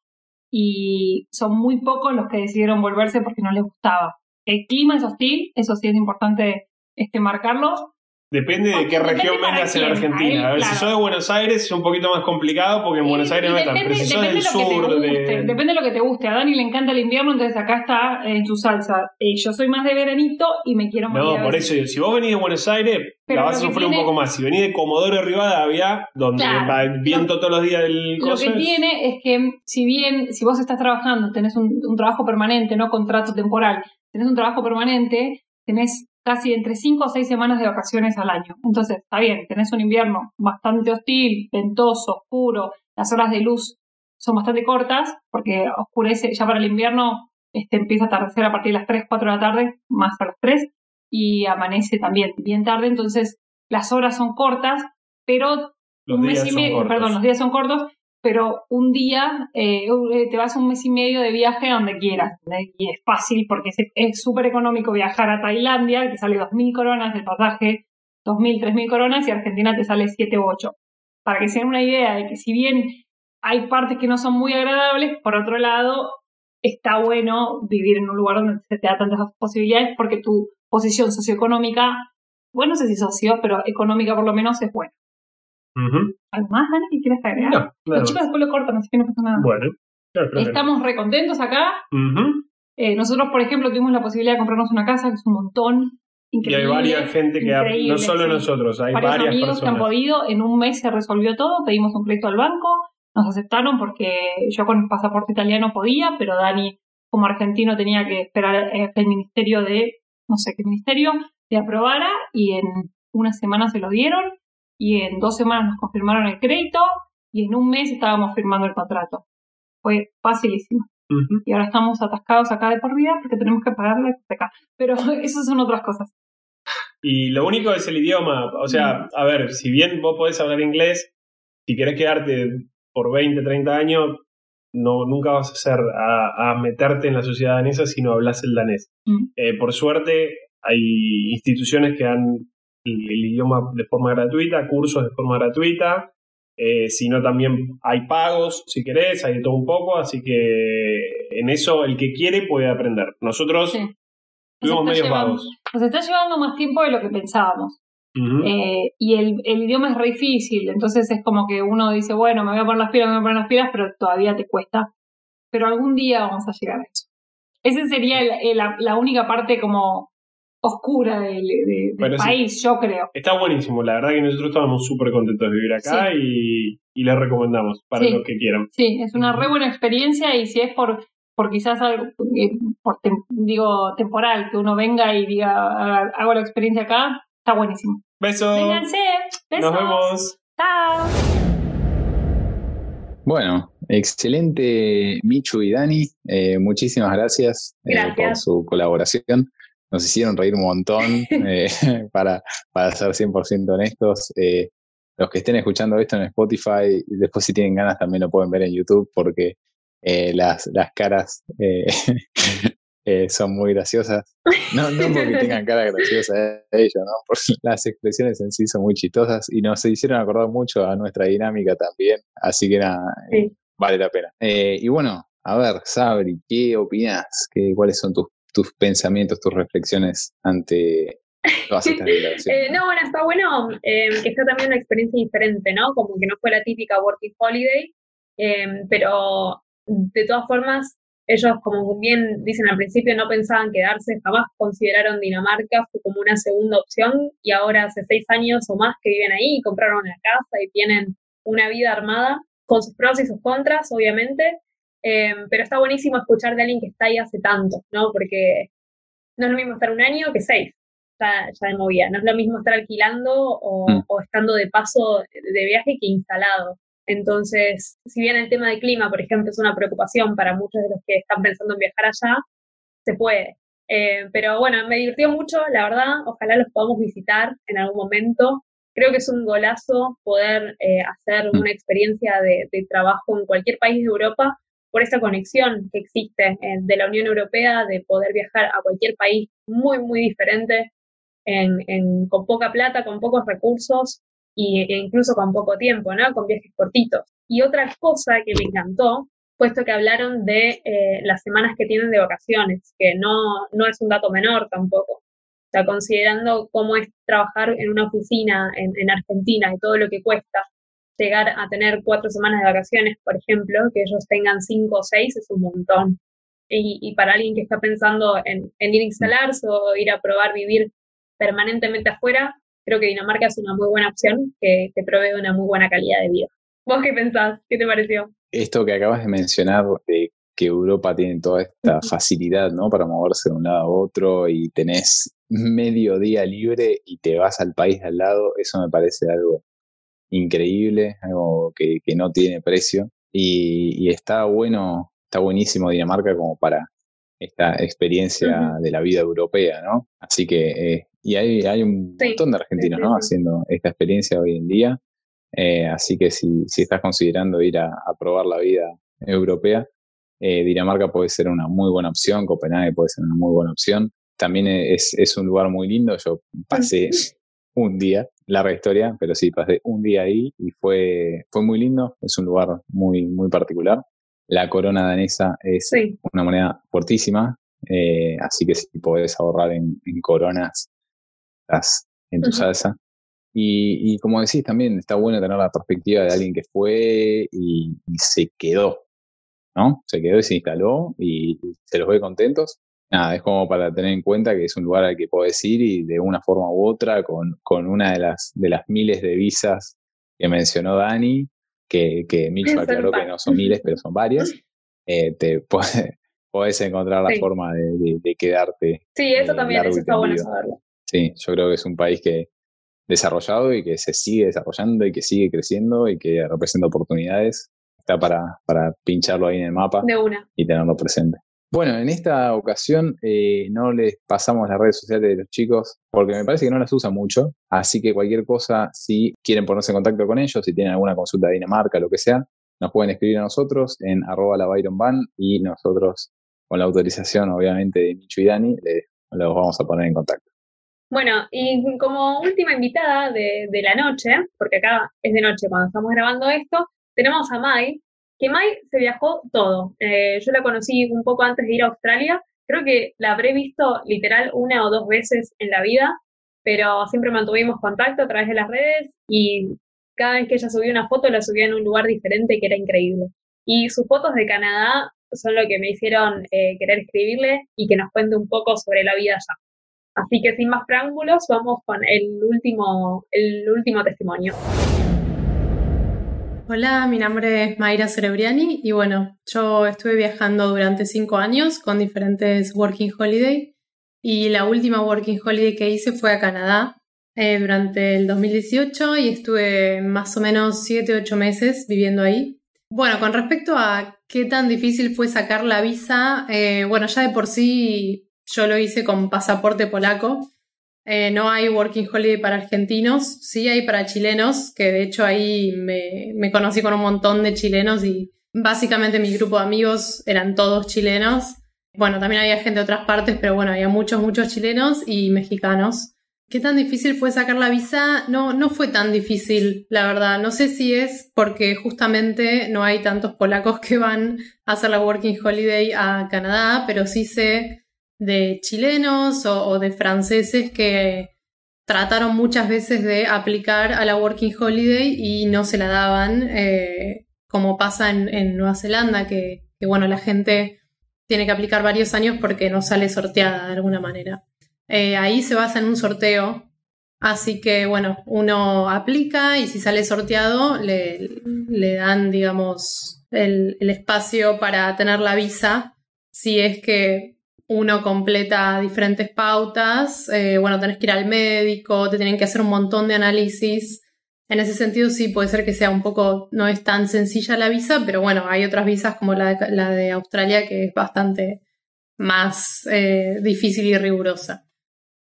y son muy pocos los que decidieron volverse porque no les gustaba. El clima es hostil, eso sí es importante este, marcarlo. Depende de qué región vengas en. Argentina. A ver, claro. si sos de Buenos Aires es un poquito más complicado porque en Y- Buenos Aires no es tan. Pero si sos del sur, de depende de lo que te guste. A Dani le encanta el invierno, entonces acá está en su salsa. Eh, yo soy más de veranito y me quiero morir. No, por eso si vos venís de Buenos Aires, Pero la vas a sufrir un poco más. Si venís de Comodoro Rivadavia, donde Claro. va el viento todos los días del Lo que es- tiene es que si bien, si vos estás trabajando, tenés un, un trabajo permanente, no contrato temporal, tenés un trabajo permanente, tenés casi entre 5 o 6 semanas de vacaciones al año. Entonces, está bien, tenés un invierno bastante hostil, ventoso, oscuro, las horas de luz son bastante cortas, porque oscurece, ya para el invierno este, empieza a atardecer a partir de las 3, 4 de la tarde, más a las 3, y amanece también bien tarde, entonces las horas son cortas, pero Los un días son cortos. perdón, los días son cortos, pero un día eh, eh, te vas un mes y medio de viaje a donde quieras. Y es fácil porque es- súper económico viajar a Tailandia, que sale 2.000 coronas el pasaje, 2.000, 3.000 coronas, y Argentina te sale 7 u 8. Para que se den una idea de que si bien hay partes que no son muy agradables, por otro lado, está bueno vivir en un lugar donde se te da tantas posibilidades porque tu posición socioeconómica, bueno, no sé si socio, pero económica por lo menos es buena. Ujú. ¿Algo más, Dani, que quieres agregar? No, claro. Los chicos después lo cortan, así que no pasa nada. Bueno, claro. Estamos recontentos acá. Eh, nosotros, por ejemplo, tuvimos la posibilidad de comprarnos una casa, que es un montón. Y Increíble. hay varias gente que ha, no solo sí. nosotros, hay varios varias amigos que han podido. En un mes se resolvió todo. Pedimos un crédito al banco. Nos aceptaron porque yo con el pasaporte italiano podía, pero Dani, como argentino, tenía que esperar eh, que el ministerio de, no sé qué ministerio, le aprobara y en una semana se lo dieron y en dos semanas nos confirmaron el crédito y en un mes estábamos firmando el contrato. Fue facilísimo. Y ahora estamos atascados acá de por vida porque tenemos que pagar la hipoteca. Pero eso son otras cosas. Y lo único es el idioma. O sea, a ver, si bien vos podés hablar inglés, si querés quedarte por 20, 30 años, no, nunca vas a hacer a, a meterte en la sociedad danesa si no hablas el danés. Eh, por suerte, hay instituciones que dan el, idioma de forma gratuita, cursos de forma gratuita. Eh, si no, también hay pagos, si querés, hay de todo un poco. Así que en eso, el que quiere puede aprender. Nosotros Sí. está medios llevando- vagos. Nos está llevando más tiempo de lo que pensábamos. Eh, y el, el idioma es re difícil, entonces es como que uno dice, bueno, me voy a poner las pilas, me voy a poner las pilas, pero todavía te cuesta. Pero algún día vamos a llegar a eso. Esa sería el- el- la, la única parte como oscura del, de- del Bueno, sí. país, yo creo. Está buenísimo, la verdad que nosotros estamos súper contentos de vivir acá y, y les recomendamos para Sí. los que quieran. Sí, es una re buena experiencia y si es por por quizás algo, eh, por digo, temporal, que uno venga y diga, hago la experiencia acá, está buenísimo. Besos. Vénganse. Nos vemos. Chao. Bueno, excelente Michu y Dani. Eh, muchísimas gracias, por su colaboración. Nos hicieron reír un montón, para, para ser 100% honestos los que estén escuchando esto en Spotify, después si tienen ganas también lo pueden ver en YouTube porque eh, las, las caras eh, eh, son muy graciosas. No, no porque tengan cara graciosa ellos, ¿no? Porque las expresiones en sí son muy chistosas y nos hicieron acordar mucho a nuestra dinámica también. Así que nada, vale la pena. y bueno, a ver, Sabri, ¿qué opinas? ¿Qué, ¿Cuáles son tus, tus pensamientos, tus reflexiones ante eh, no, bueno, está bueno eh, que sea también una experiencia diferente, ¿no? Como que no fue la típica working holiday, eh, pero de todas formas, ellos, como bien dicen al principio, no pensaban quedarse, jamás consideraron Dinamarca como una segunda opción y ahora hace seis años o más que viven ahí y compraron una casa y tienen una vida armada con sus pros y sus contras, obviamente, pero está buenísimo escuchar de alguien que está ahí hace tanto, ¿no? Porque no es lo mismo estar un año que seis ya, ya de movida. No es lo mismo estar alquilando mm. o, estando de paso de viaje que instalado. Entonces, si bien el tema del clima, por ejemplo, es una preocupación para muchos de los que están pensando en viajar allá, se puede. Eh, pero bueno, me divirtió mucho, la verdad. Ojalá los podamos visitar en algún momento. Creo que es un golazo poder eh, hacer mm. una experiencia de, de, trabajo en cualquier país de Europa por esta conexión que existe eh, de la Unión Europea, de poder viajar a cualquier país muy, muy diferente, en, con poca plata, con pocos recursos y, e incluso con poco tiempo, ¿no? Con viajes cortitos. Y otra cosa que me encantó, puesto que hablaron de eh, las semanas que tienen de vacaciones, que no, no es un dato menor tampoco. Considerando cómo es trabajar en una oficina en, en Argentina y todo lo que cuesta, llegar a tener cuatro semanas de vacaciones, por ejemplo, que ellos tengan cinco o seis es un montón. Y, y para alguien que está pensando en, en, ir a instalarse o ir a probar vivir permanentemente afuera, creo que Dinamarca es una muy buena opción que te provee una muy buena calidad de vida. ¿Vos qué pensás? ¿Qué te pareció? Esto que acabas de mencionar de que Europa tiene toda esta facilidad, ¿no? Para moverse de un lado a otro y tenés medio día libre y te vas al país al lado, eso me parece algo increíble, algo que, no tiene precio. Y, está bueno, está buenísimo Dinamarca como para esta experiencia de la vida europea, ¿no? Así que eh, y hay, hay un montón de argentinos ¿no? haciendo esta experiencia hoy en día. Eh, así que si, si, estás considerando ir a, probar la vida europea, eh, Dinamarca puede ser una muy buena opción, Copenhague puede ser una muy buena opción. También es, es un lugar muy lindo. Yo pasé un día, larga historia, pero sí, pasé un día ahí y fue, fue muy lindo. Es un lugar muy, muy particular. La corona danesa es una moneda fuertísima, eh, así que si podés ahorrar en, en coronas en tu salsa. Y, como decís, también está bueno tener la perspectiva de alguien que fue y, se quedó, ¿no? Se quedó y se instaló y, se los ve contentos. Nada, es como para tener en cuenta que es un lugar al que podés ir y de una forma u otra, con, con una de las, de las miles de visas que mencionó Dani, que, que Mitch aclaró que no son miles, pero son varias, eh, te podés, encontrar la forma de, quedarte. Sí, eso eh, también, eso está bueno saberlo. Sí, yo creo que es un país que desarrollado y que se sigue desarrollando y que sigue creciendo y que representa oportunidades. Está para, para pincharlo ahí en el mapa y tenerlo presente. Bueno, en esta ocasión eh, no les pasamos las redes sociales de los chicos porque me parece que no las usan mucho, así que cualquier cosa, si quieren ponerse en contacto con ellos, si tienen alguna consulta de Dinamarca, lo que sea, nos pueden escribir a nosotros en arroba la Byron y nosotros, con la autorización obviamente de Micho y Dani, les, los vamos a poner en contacto. Bueno, y como última invitada de, la noche, porque acá es de noche cuando estamos grabando esto, tenemos a Mai, que Mai se viajó todo. Eh, yo la conocí un poco antes de ir a Australia, creo que la habré visto literal una o dos veces en la vida, pero siempre mantuvimos contacto a través de las redes y cada vez que ella subía una foto la subía en un lugar diferente que era increíble. Y sus fotos de Canadá son lo que me hicieron eh, querer escribirle y que nos cuente un poco sobre la vida allá. Así que sin más preámbulos, vamos con el último, el último testimonio. Hola, mi nombre es Mayra Cerebriani y bueno, yo estuve viajando durante cinco años con diferentes Working Holiday y la última Working Holiday que hice fue a Canadá eh, durante el 2018 y estuve más o menos 7-8 meses viviendo ahí. Bueno, con respecto a qué tan difícil fue sacar la visa, eh, bueno, ya de por sí yo lo hice con pasaporte polaco. Eh, no hay Working Holiday para argentinos, sí hay para chilenos, que de hecho ahí me, me conocí con un montón de chilenos y básicamente mi grupo de amigos eran todos chilenos. Bueno, también había gente de otras partes, pero bueno, había muchos, muchos chilenos y mexicanos. ¿Qué tan difícil fue sacar la visa? No, no fue tan difícil, la verdad. No sé si es porque justamente no hay tantos polacos que van a hacer la Working Holiday a Canadá, pero sí sé de chilenos o, de franceses que trataron muchas veces de aplicar a la Working Holiday y no se la daban, eh, como pasa en, Nueva Zelanda, que, bueno, la gente tiene que aplicar varios años porque no sale sorteada de alguna manera. Eh, ahí se basa en un sorteo. Así que, bueno, uno aplica y si sale sorteado, le, dan, digamos, el, espacio para tener la visa. Si es que uno completa diferentes pautas, eh, bueno, tenés que ir al médico, te tienen que hacer un montón de análisis. En ese sentido, sí, puede ser que sea un poco, no es tan sencilla la visa, pero bueno, hay otras visas como la de, Australia que es bastante más eh, difícil y rigurosa.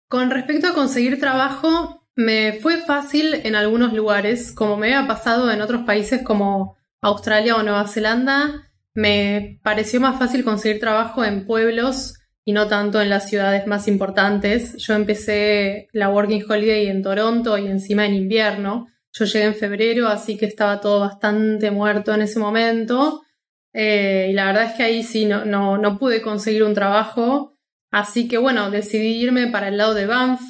Con respecto a conseguir trabajo, me fue fácil en algunos lugares, como me había pasado en otros países como Australia o Nueva Zelanda, me pareció más fácil conseguir trabajo en pueblos y no tanto en las ciudades más importantes. Yo empecé la Working Holiday en Toronto y encima en invierno. Yo llegué en febrero, así que estaba todo bastante muerto en ese momento. Eh, y la verdad es que ahí sí no, no, no pude conseguir un trabajo. Así que bueno, decidí irme para el lado de Banff,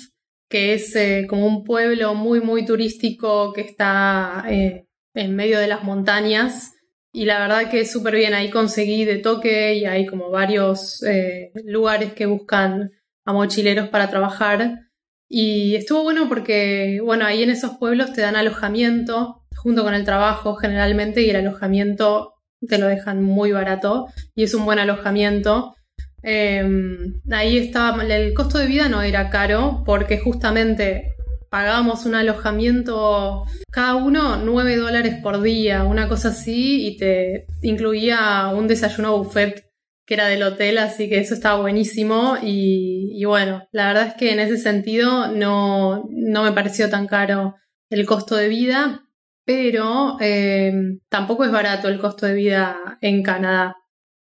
que es eh, como un pueblo muy, muy turístico que está eh, en medio de las montañas. Y la verdad que súper bien, ahí conseguí de toque y hay como varios eh, lugares que buscan a mochileros para trabajar. Y estuvo bueno porque, bueno, ahí en esos pueblos te dan alojamiento junto con el trabajo generalmente y el alojamiento te lo dejan muy barato y es un buen alojamiento. Em, ahí estaba, el costo de vida no era caro porque justamente pagábamos un alojamiento cada uno 9 dólares por día, una cosa así, y te incluía un desayuno buffet que era del hotel, así que eso estaba buenísimo y, bueno, la verdad es que en ese sentido no, no me pareció tan caro el costo de vida, pero em, tampoco es barato el costo de vida en Canadá.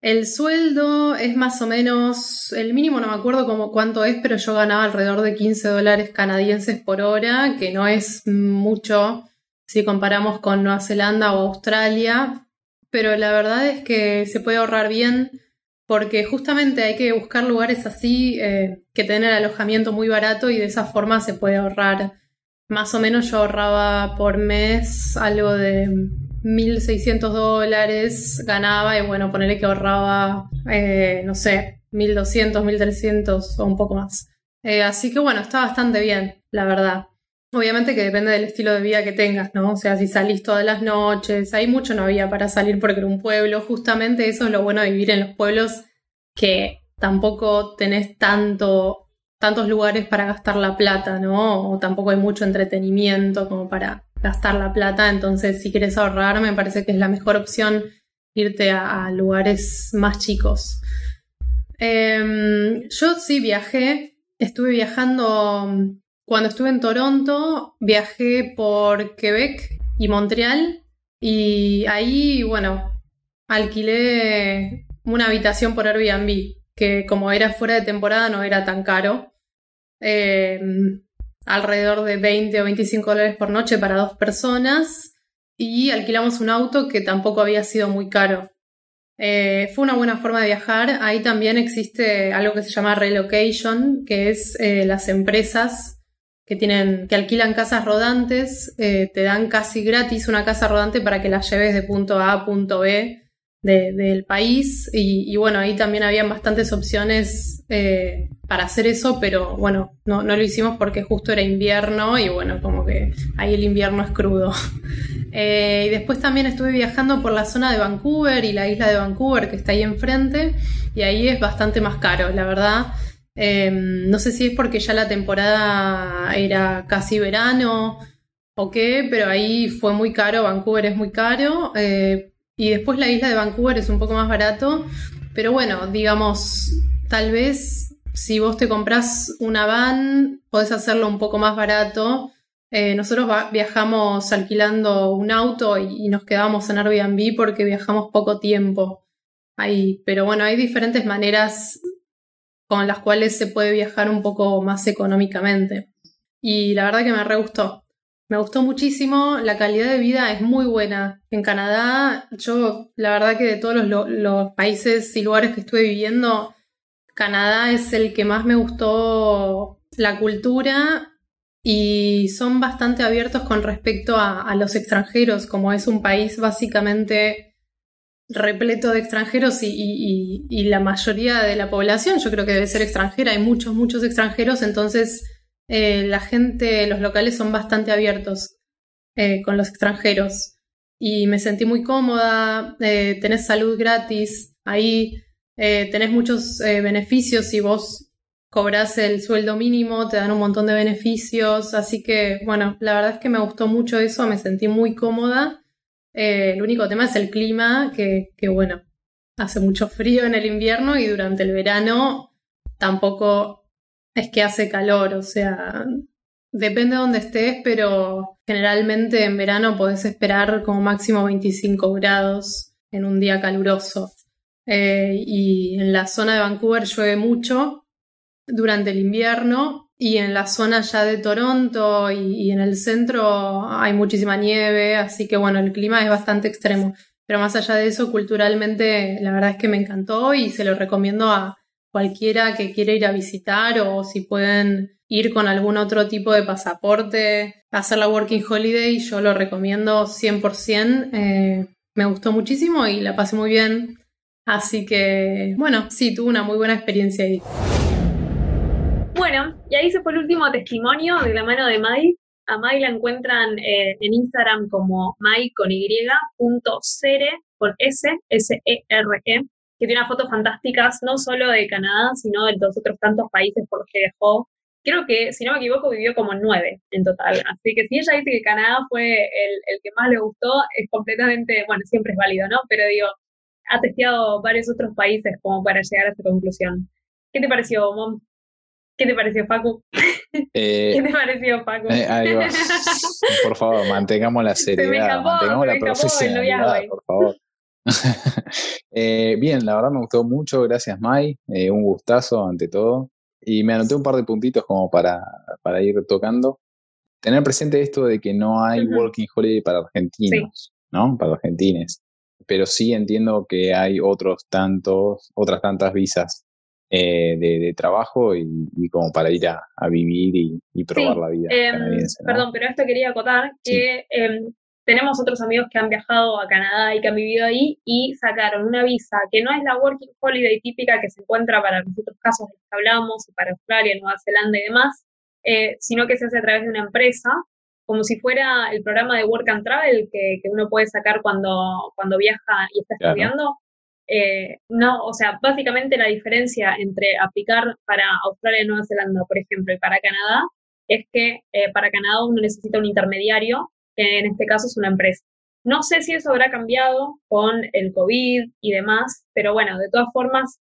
El sueldo es más o menos, el mínimo no me acuerdo cómo, cuánto es, pero yo ganaba alrededor de 15 dólares canadienses por hora, que no es mucho si comparamos con Nueva Zelanda o Australia, pero la verdad es que se puede ahorrar bien porque justamente hay que buscar lugares así eh, que tengan alojamiento muy barato y de esa forma se puede ahorrar. Más o menos yo ahorraba por mes algo de 1.600 dólares ganaba y bueno, ponerle que ahorraba, eh, no sé, 1.200, 1.300 o un poco más. Eh, así que bueno, está bastante bien, la verdad. Obviamente que depende del estilo de vida que tengas, ¿no? O sea, si salís todas las noches, hay mucho no había para salir porque era un pueblo, justamente eso es lo bueno de vivir en los pueblos, que tampoco tenés tanto, tantos lugares para gastar la plata, ¿no? O tampoco hay mucho entretenimiento como para gastar la plata, entonces si quieres ahorrar me parece que es la mejor opción irte a, lugares más chicos. Em, yo sí viajé, estuve viajando cuando estuve en Toronto, viajé por Quebec y Montreal y ahí, bueno, alquilé una habitación por Airbnb, que como era fuera de temporada no era tan caro. Em, alrededor de 20 o 25 dólares por noche para dos personas y alquilamos un auto que tampoco había sido muy caro. Eh, fue una buena forma de viajar. Ahí también existe algo que se llama relocation, que es eh, las empresas que tienen, que alquilan casas rodantes, eh, te dan casi gratis una casa rodante para que la lleves de punto A a punto B del país y, bueno, ahí también habían bastantes opciones eh, para hacer eso, pero bueno, no, no, lo hicimos porque justo era invierno y bueno, como que ahí el invierno es crudo. Eh, y después también estuve viajando por la zona de Vancouver y la isla de Vancouver que está ahí enfrente y ahí es bastante más caro, la verdad. Em, no sé si es porque ya la temporada era casi verano o qué, pero ahí fue muy caro, Vancouver es muy caro. Y después la isla de Vancouver es un poco más barato. Pero bueno, digamos, tal vez si vos te compras una van, podés hacerlo un poco más barato. Eh, nosotros viajamos alquilando un auto y, nos quedamos en Airbnb porque viajamos poco tiempo ahí. Pero bueno, hay diferentes maneras con las cuales se puede viajar un poco más económicamente. Y la verdad que me re gustó. Me gustó muchísimo, la calidad de vida es muy buena. En Canadá, yo la verdad que de todos los, países y lugares que estuve viviendo, Canadá es el que más me gustó la cultura y son bastante abiertos con respecto a, los extranjeros, como es un país básicamente repleto de extranjeros y, y, la mayoría de la población, yo creo que debe ser extranjera, hay muchos, muchos extranjeros, entonces eh, la gente, los locales son bastante abiertos eh, con los extranjeros. Y me sentí muy cómoda, eh, tenés salud gratis, ahí tenés muchos beneficios si vos cobras el sueldo mínimo, te dan un montón de beneficios, así que bueno, la verdad es que me gustó mucho eso, me sentí muy cómoda. el único tema es el clima, que bueno, hace mucho frío en el invierno y durante el verano tampoco es que hace calor, o sea, depende de dónde estés, pero generalmente en verano podés esperar como máximo 25 grados en un día caluroso. Eh, y en la zona de Vancouver llueve mucho durante el invierno y en la zona ya de Toronto y, en el centro hay muchísima nieve, así que bueno, el clima es bastante extremo. Pero más allá de eso, culturalmente la verdad es que me encantó y se lo recomiendo a, cualquiera que quiera ir a visitar o si pueden ir con algún otro tipo de pasaporte hacer la Working Holiday, yo lo recomiendo 100%. Eh, me gustó muchísimo y la pasé muy bien. Así que, bueno, sí, tuve una muy buena experiencia ahí. Bueno, y ahí se fue el último testimonio de la mano de Mai. A Mai la encuentran eh, en Instagram como Mai con Y, punto con S, S-E-R-E, que tiene fotos fantásticas, no solo de Canadá, sino de los otros tantos países por los que viajó. Creo que, si no me equivoco, vivió como nueve en total. Así que si ella dice que Canadá fue el, que más le gustó, es completamente, bueno, siempre es válido, ¿no? Pero digo, ha testeado varios otros países como para llegar a esa conclusión. ¿Qué te pareció, Mom? ¿Qué te pareció, Facu? Eh, ¿Qué te pareció, Facu? Eh, por favor, mantengamos la seriedad, mantengamos la profesionalidad, por favor. Eh, bien, la verdad me gustó mucho, gracias Mai, eh, un gustazo ante todo. Y me anoté un par de puntitos como para, para ir tocando. Tener presente esto de que no hay Working Holiday para argentinos, ¿no? Para argentines. Pero sí entiendo que hay otros tantos, otras tantas visas eh, de, trabajo y, como para ir a, vivir y, probar la vida em, canadiense. Perdón, pero esto quería acotar que em, tenemos otros amigos que han viajado a Canadá y que han vivido ahí y sacaron una visa que no es la Working Holiday típica que se encuentra para los otros casos de los que hablamos, para Australia, Nueva Zelanda y demás, eh, sino que se hace a través de una empresa, como si fuera el programa de Work and Travel que, uno puede sacar cuando, cuando viaja y está estudiando. Eh, no, o sea, básicamente la diferencia entre aplicar para Australia y Nueva Zelanda, por ejemplo, y para Canadá, es que eh, para Canadá uno necesita un intermediario en este caso es una empresa. No sé si eso habrá cambiado con el COVID y demás, pero bueno, de todas formas,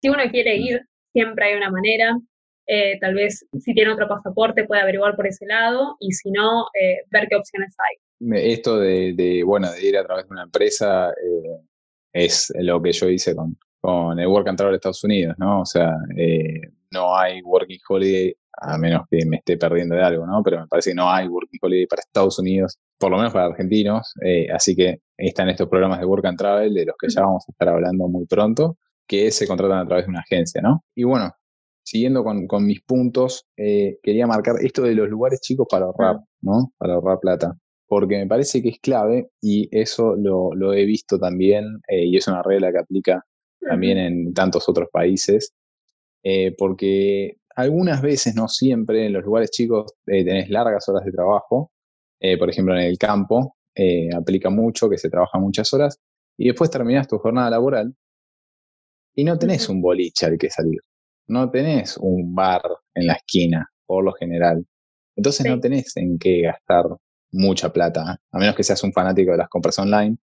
si uno quiere ir, siempre hay una manera. Eh, tal vez si tiene otro pasaporte puede averiguar por ese lado y si no, eh, ver qué opciones hay. Esto de, bueno, de ir a través de una empresa eh, es lo que yo hice con, con el Work and Travel de Estados Unidos, ¿no? O sea, no hay Working Holiday a menos que me esté perdiendo de algo, ¿no? Pero me parece que no hay Working Holiday para Estados Unidos, por lo menos para argentinos, eh, así que están estos programas de Work and Travel, de los que ya vamos a estar hablando muy pronto, que se contratan a través de una agencia, ¿no? Y bueno, siguiendo con, mis puntos, eh, quería marcar esto de los lugares chicos para ahorrar, ¿no? Para ahorrar plata. porque me parece que es clave y eso lo, he visto también eh, y es una regla que aplica también en tantos otros países, eh, porque algunas veces, no siempre, en los lugares chicos eh, tenés largas horas de trabajo, por ejemplo en el campo aplica mucho que se trabaja muchas horas y después terminás tu jornada laboral y no tenés un boliche al que salir, no tenés un bar en la esquina, por lo general. Entonces no tenés en qué gastar mucha plata, a menos que seas un fanático de las compras online.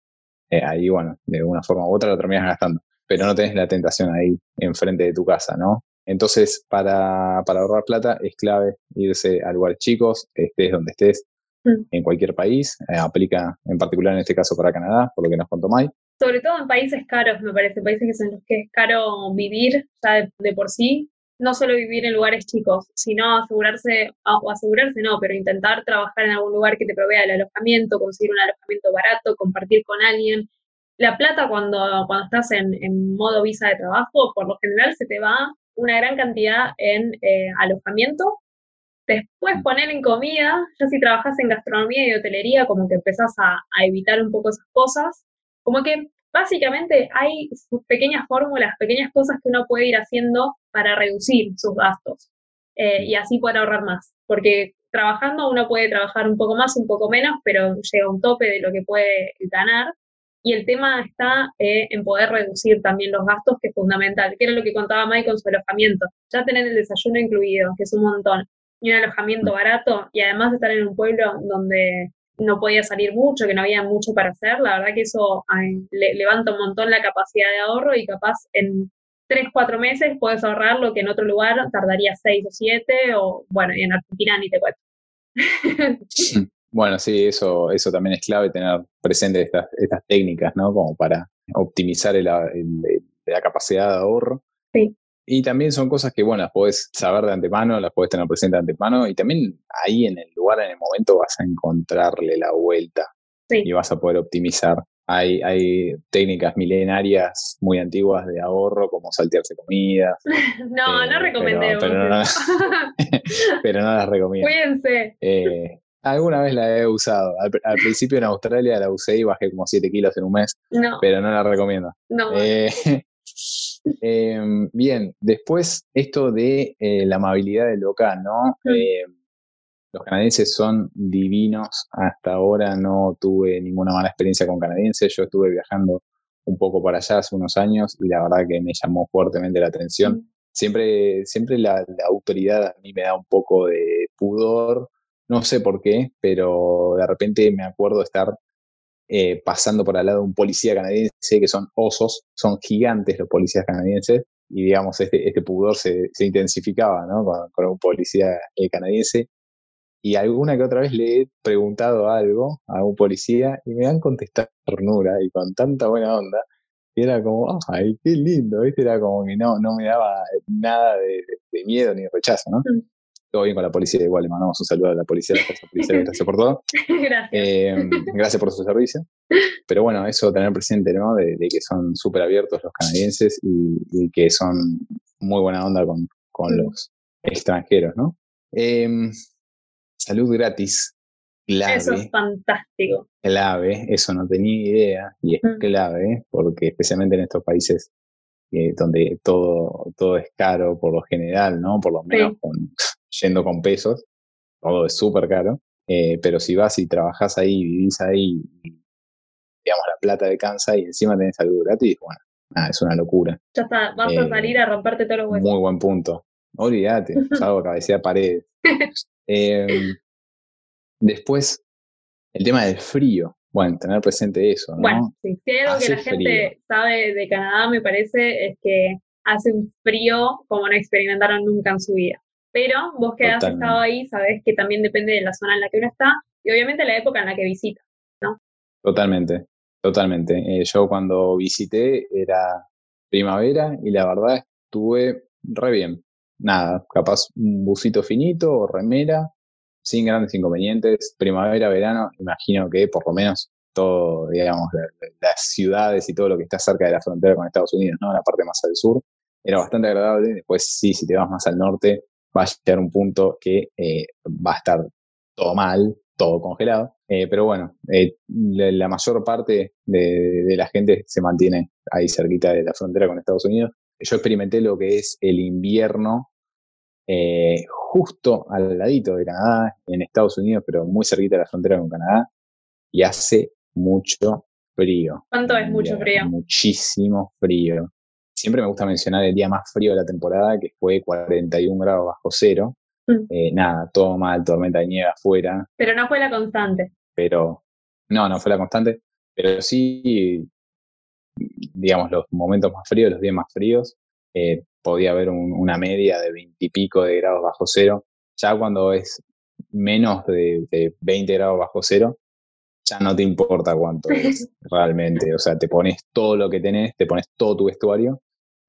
Eh, ahí, bueno, de una forma u otra lo terminas gastando, pero no tenés la tentación ahí enfrente de tu casa, ¿no? Entonces, para, para ahorrar plata es clave irse a lugares chicos, estés donde estés, mm. en cualquier país. Eh, aplica en particular en este caso para Canadá, por lo que nos contó Mike. Sobre todo en países caros, me parece, países en los que es caro vivir ya de por sí, no solo vivir en lugares chicos, sino asegurarse, o asegurarse no, pero intentar trabajar en algún lugar que te provea el alojamiento, conseguir un alojamiento barato, compartir con alguien. La plata cuando, cuando estás en, modo visa de trabajo, por lo general se te va una gran cantidad en eh, alojamiento. Después poner en comida, ya si trabajas en gastronomía y hotelería, como que empezás a, a evitar un poco esas cosas. Como que Básicamente hay pequeñas fórmulas, pequeñas cosas que uno puede ir haciendo para reducir sus gastos eh, y así poder ahorrar más. Porque trabajando uno puede trabajar un poco más, un poco menos, pero llega a un tope de lo que puede ganar. Y el tema está eh, en poder reducir también los gastos, que es fundamental, que era lo que contaba Mike con su alojamiento. Ya tener el desayuno incluido, que es un montón, y un alojamiento barato, y además estar en un pueblo donde no podía salir mucho, que no había mucho para hacer, la verdad que eso le, levanta un montón la capacidad de ahorro y capaz en tres, cuatro meses puedes ahorrar lo que en otro lugar tardaría seis o siete, o bueno, y en Argentina ni te cuento. Bueno, sí, eso, eso también es clave, tener presente estas, estas técnicas, ¿no? Como para optimizar la capacidad de ahorro. Sí. Y también son cosas que, bueno, las podés saber de antemano, las podés tener presente de antemano y también ahí en el lugar, en el momento, vas a encontrarle la vuelta y vas a poder optimizar. Hay, hay técnicas milenarias muy antiguas de ahorro, como saltearse comidas. no, no eh, recomendemos. Pero, no, las recomiendo. Cuídense. Eh, alguna vez la he usado. Al, principio en Australia la usé y bajé como 7 kilos en un mes. Pero no la recomiendo. No. Eh, Em, bien, después esto de eh, la amabilidad del local, ¿no? Em, los canadienses son divinos. Hasta ahora no tuve ninguna mala experiencia con canadienses. Yo estuve viajando un poco para allá hace unos años y la verdad que me llamó fuertemente la atención. Siempre, siempre la, autoridad a mí me da un poco de pudor. No sé por qué, pero de repente me acuerdo estar eh, pasando por al lado de un policía canadiense, que son osos, son gigantes los policías canadienses, y digamos, este, este pudor se, intensificaba ¿no? con, un policía eh, canadiense. Y alguna que otra vez le he preguntado algo a un policía y me han contestado ternura y con tanta buena onda. Y era como, ay, qué lindo, ¿viste? Era como que no, no me daba nada de, miedo ni rechazo, ¿no? Mm todo bien con la policía, igual le mandamos un saludo a la policía, gracias por todo. gracias. Eh, gracias por su servicio. Pero bueno, eso tener presente, ¿no? De, que son súper abiertos los canadienses y, que son muy buena onda con, con los extranjeros, ¿no? Em, salud gratis. Clave, eso es fantástico. Clave, eso no tenía idea y es clave porque especialmente en estos países eh, donde todo, todo es caro por lo general, ¿no? Por lo menos con, yendo con pesos, todo es súper caro, eh, pero si vas y trabajas ahí, vivís ahí, digamos, la plata de cansa y encima tenés algo gratis, bueno, nada, es una locura. Ya está, vas a eh, salir a romperte todos los huesos. Muy buen punto. Olvídate, salgo a cabecear paredes. Em, después, el tema del frío. Bueno, tener presente eso, ¿no? Bueno, si hay algo que la gente sabe de Canadá, me parece, es que hace un frío como no experimentaron nunca en su vida. Pero vos que has estado ahí, sabés que también depende de la zona en la que uno está y obviamente la época en la que visita, ¿no? Totalmente, totalmente. Eh, yo cuando visité era primavera y la verdad estuve re bien. Nada, capaz un busito finito o remera, sin grandes inconvenientes. Primavera, verano, imagino que por lo menos todo, digamos, las ciudades y todo lo que está cerca de la frontera con Estados Unidos, ¿no? La parte más al sur, era bastante agradable. Después sí, si te vas más al norte, va a llegar un punto que eh, va a estar todo mal, todo congelado. Eh, pero bueno, eh, la, mayor parte de, la gente se mantiene ahí cerquita de la frontera con Estados Unidos. Yo experimenté lo que es el invierno justo al ladito de Canadá, en Estados Unidos, pero muy cerquita de la frontera con Canadá, y hace mucho frío. ¿Cuánto es mucho frío? Muchísimo frío. Siempre me gusta mencionar el día más frío de la temporada, que fue 41 grados bajo cero. Mm. Eh, nada, todo mal, tormenta de nieve afuera. Pero no fue la constante. Pero, no, no fue la constante. Pero sí, digamos, los momentos más fríos, los días más fríos, eh, podía haber una media de 20 y pico de grados bajo cero. Ya cuando es menos de, de 20 grados bajo cero, ya no te importa cuánto es realmente. O sea, te pones todo lo que tenés, te pones todo tu vestuario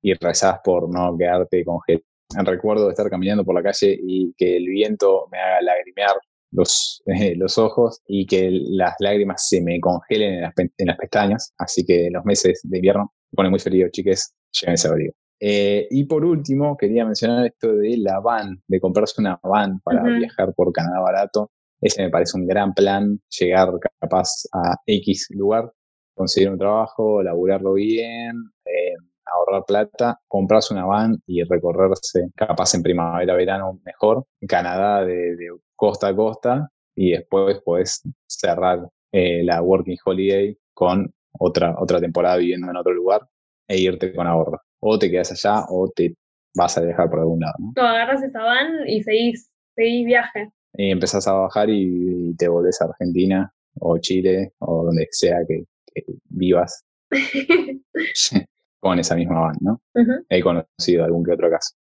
y rezás por no quedarte congelado. Recuerdo de estar caminando por la calle y que el viento me haga lagrimear los, los ojos y que las lágrimas se me congelen en las, en las pestañas. Así que en los meses de invierno me pone muy frío, chiques, ese abrigo. Eh, y por último, quería mencionar esto de la van, de comprarse una van para viajar por Canadá barato. Ese me parece un gran plan, llegar capaz a X lugar, conseguir un trabajo, laburarlo bien, eh, ahorrar plata, comprarse una van y recorrerse capaz en primavera, verano mejor, Canadá de, costa a costa y después puedes cerrar eh, la Working Holiday con otra, otra temporada viviendo en otro lugar e irte con ahorro. O te quedas allá o te vas a dejar por algún lado. ¿no? agarras esa van y seguís, seguís viaje y empezás a bajar y, te volvés a Argentina o Chile o donde sea que, vivas con esa misma van, ¿no? He conocido algún que otro caso.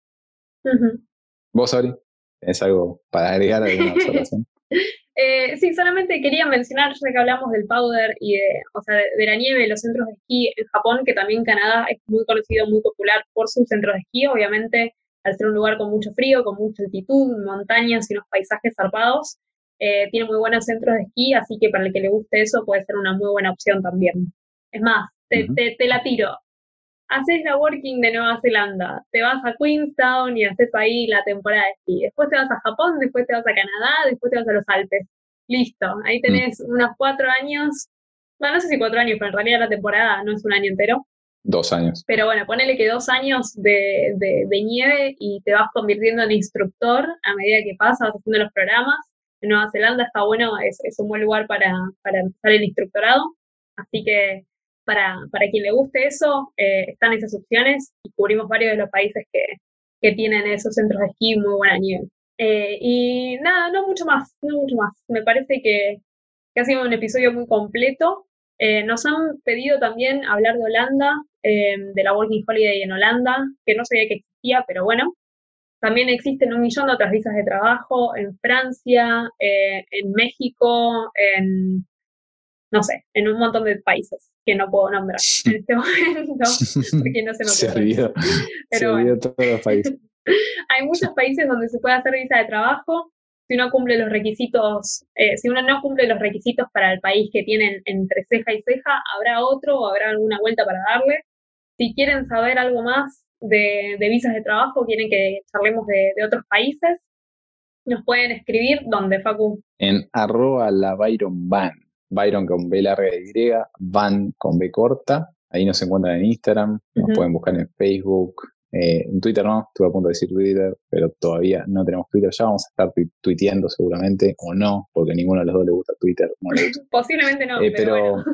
¿Vos, Ori? ¿Tenés algo para agregar alguna observación? Eh, sí, solamente quería mencionar, ya que hablamos del powder y de, o sea, de, la nieve, los centros de esquí en Japón, que también Canadá es muy conocido, muy popular por sus centros de esquí. Obviamente, al ser un lugar con mucho frío, con mucha altitud, montañas y unos paisajes zarpados, eh, tiene muy buenos centros de esquí, así que para el que le guste eso puede ser una muy buena opción también. Es más, te, la tiro. Haces la working de Nueva Zelanda, te vas a Queenstown y haces ahí la temporada de esquí. Después te vas a Japón, después te vas a Canadá, después te vas a los Alpes. Listo, ahí mm. tenés unos cuatro años, bueno, no sé si cuatro años, pero en realidad la temporada no es un año entero. Dos años. Pero bueno, ponele que dos años de, de, nieve y te vas convirtiendo en instructor a medida que pasas haciendo los programas. En Nueva Zelanda está bueno, es, es un buen lugar para, para, empezar el instructorado. Así que para, para quien le guste eso, eh, están esas opciones y cubrimos varios de los países que, que tienen esos centros de esquí muy buena nieve. Eh, y nada, no mucho más, no mucho más. Me parece que, que ha sido un episodio muy completo. Eh, nos han pedido también hablar de Holanda, eh, de la Working Holiday en Holanda, que no sabía que existía, pero bueno. También existen un millón de otras visas de trabajo en Francia, eh, en México, en, no sé, en un montón de países que no puedo nombrar en este momento, porque no se ocurre. Se olvidó, todos los países. Hay muchos países donde se puede hacer visa de trabajo, si uno cumple los requisitos, eh, si uno no cumple los requisitos para el país que tienen entre ceja y ceja, habrá otro o habrá alguna vuelta para darle. Si quieren saber algo más de, visas de trabajo, quieren que charlemos de, otros países, nos pueden escribir donde, Facu. En arroba la Byron Van. Byron con B larga Y, Van con B corta. Ahí nos encuentran en Instagram, nos pueden buscar en Facebook, eh, en Twitter no, estuve a punto de decir Twitter, pero todavía no tenemos Twitter. Ya vamos a estar tuiteando seguramente, o no, porque ninguno de los dos le gusta Twitter. Posiblemente no, eh, pero,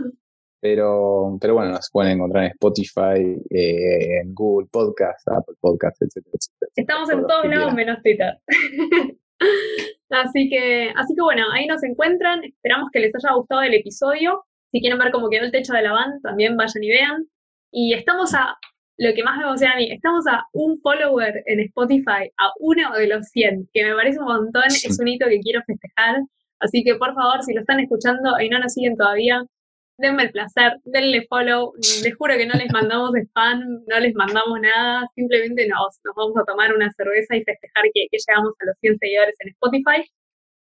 pero, pero, bueno. nos pueden encontrar en Spotify, eh, en Google Podcast, Apple Podcast, etcétera, Estamos en todos lados menos Twitter. así que, así que bueno, ahí nos encuentran. Esperamos que les haya gustado el episodio. Si quieren ver cómo quedó el techo de la van, también vayan y vean. Y estamos a lo que más me emociona a mí, estamos a un follower en Spotify, a uno de los 100, que me parece un montón, es un hito que quiero festejar. Así que por favor, si lo están escuchando y no nos siguen todavía, denme el placer, denle follow. Les juro que no les mandamos spam, no les mandamos nada, simplemente nos, nos vamos a tomar una cerveza y festejar que, llegamos a los 100 seguidores en Spotify.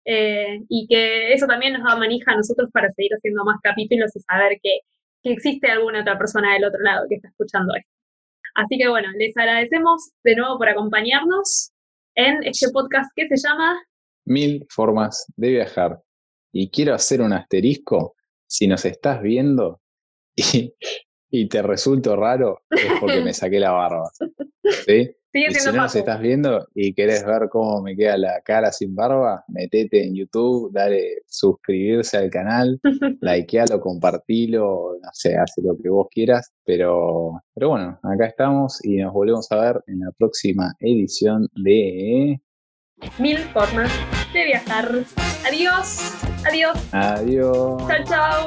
Eh, y que eso también nos da manija a nosotros para seguir haciendo más capítulos y saber que, que existe alguna otra persona del otro lado que está escuchando esto. Así que bueno, les agradecemos de nuevo por acompañarnos en este podcast que se llama Mil formas de viajar. Y quiero hacer un asterisco. Si nos estás viendo y, y te resulto raro, es porque me saqué la barba. ¿Sí? Y si no nos estás viendo y querés ver cómo me queda la cara sin barba, metete en YouTube, dale suscribirse al canal, likealo, compartilo, no sé, hace lo que vos quieras. Pero, pero bueno, acá estamos y nos volvemos a ver en la próxima edición de Mil formas de viajar. Adiós. Adiós. Adiós. Chao, chao.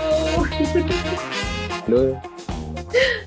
Luego.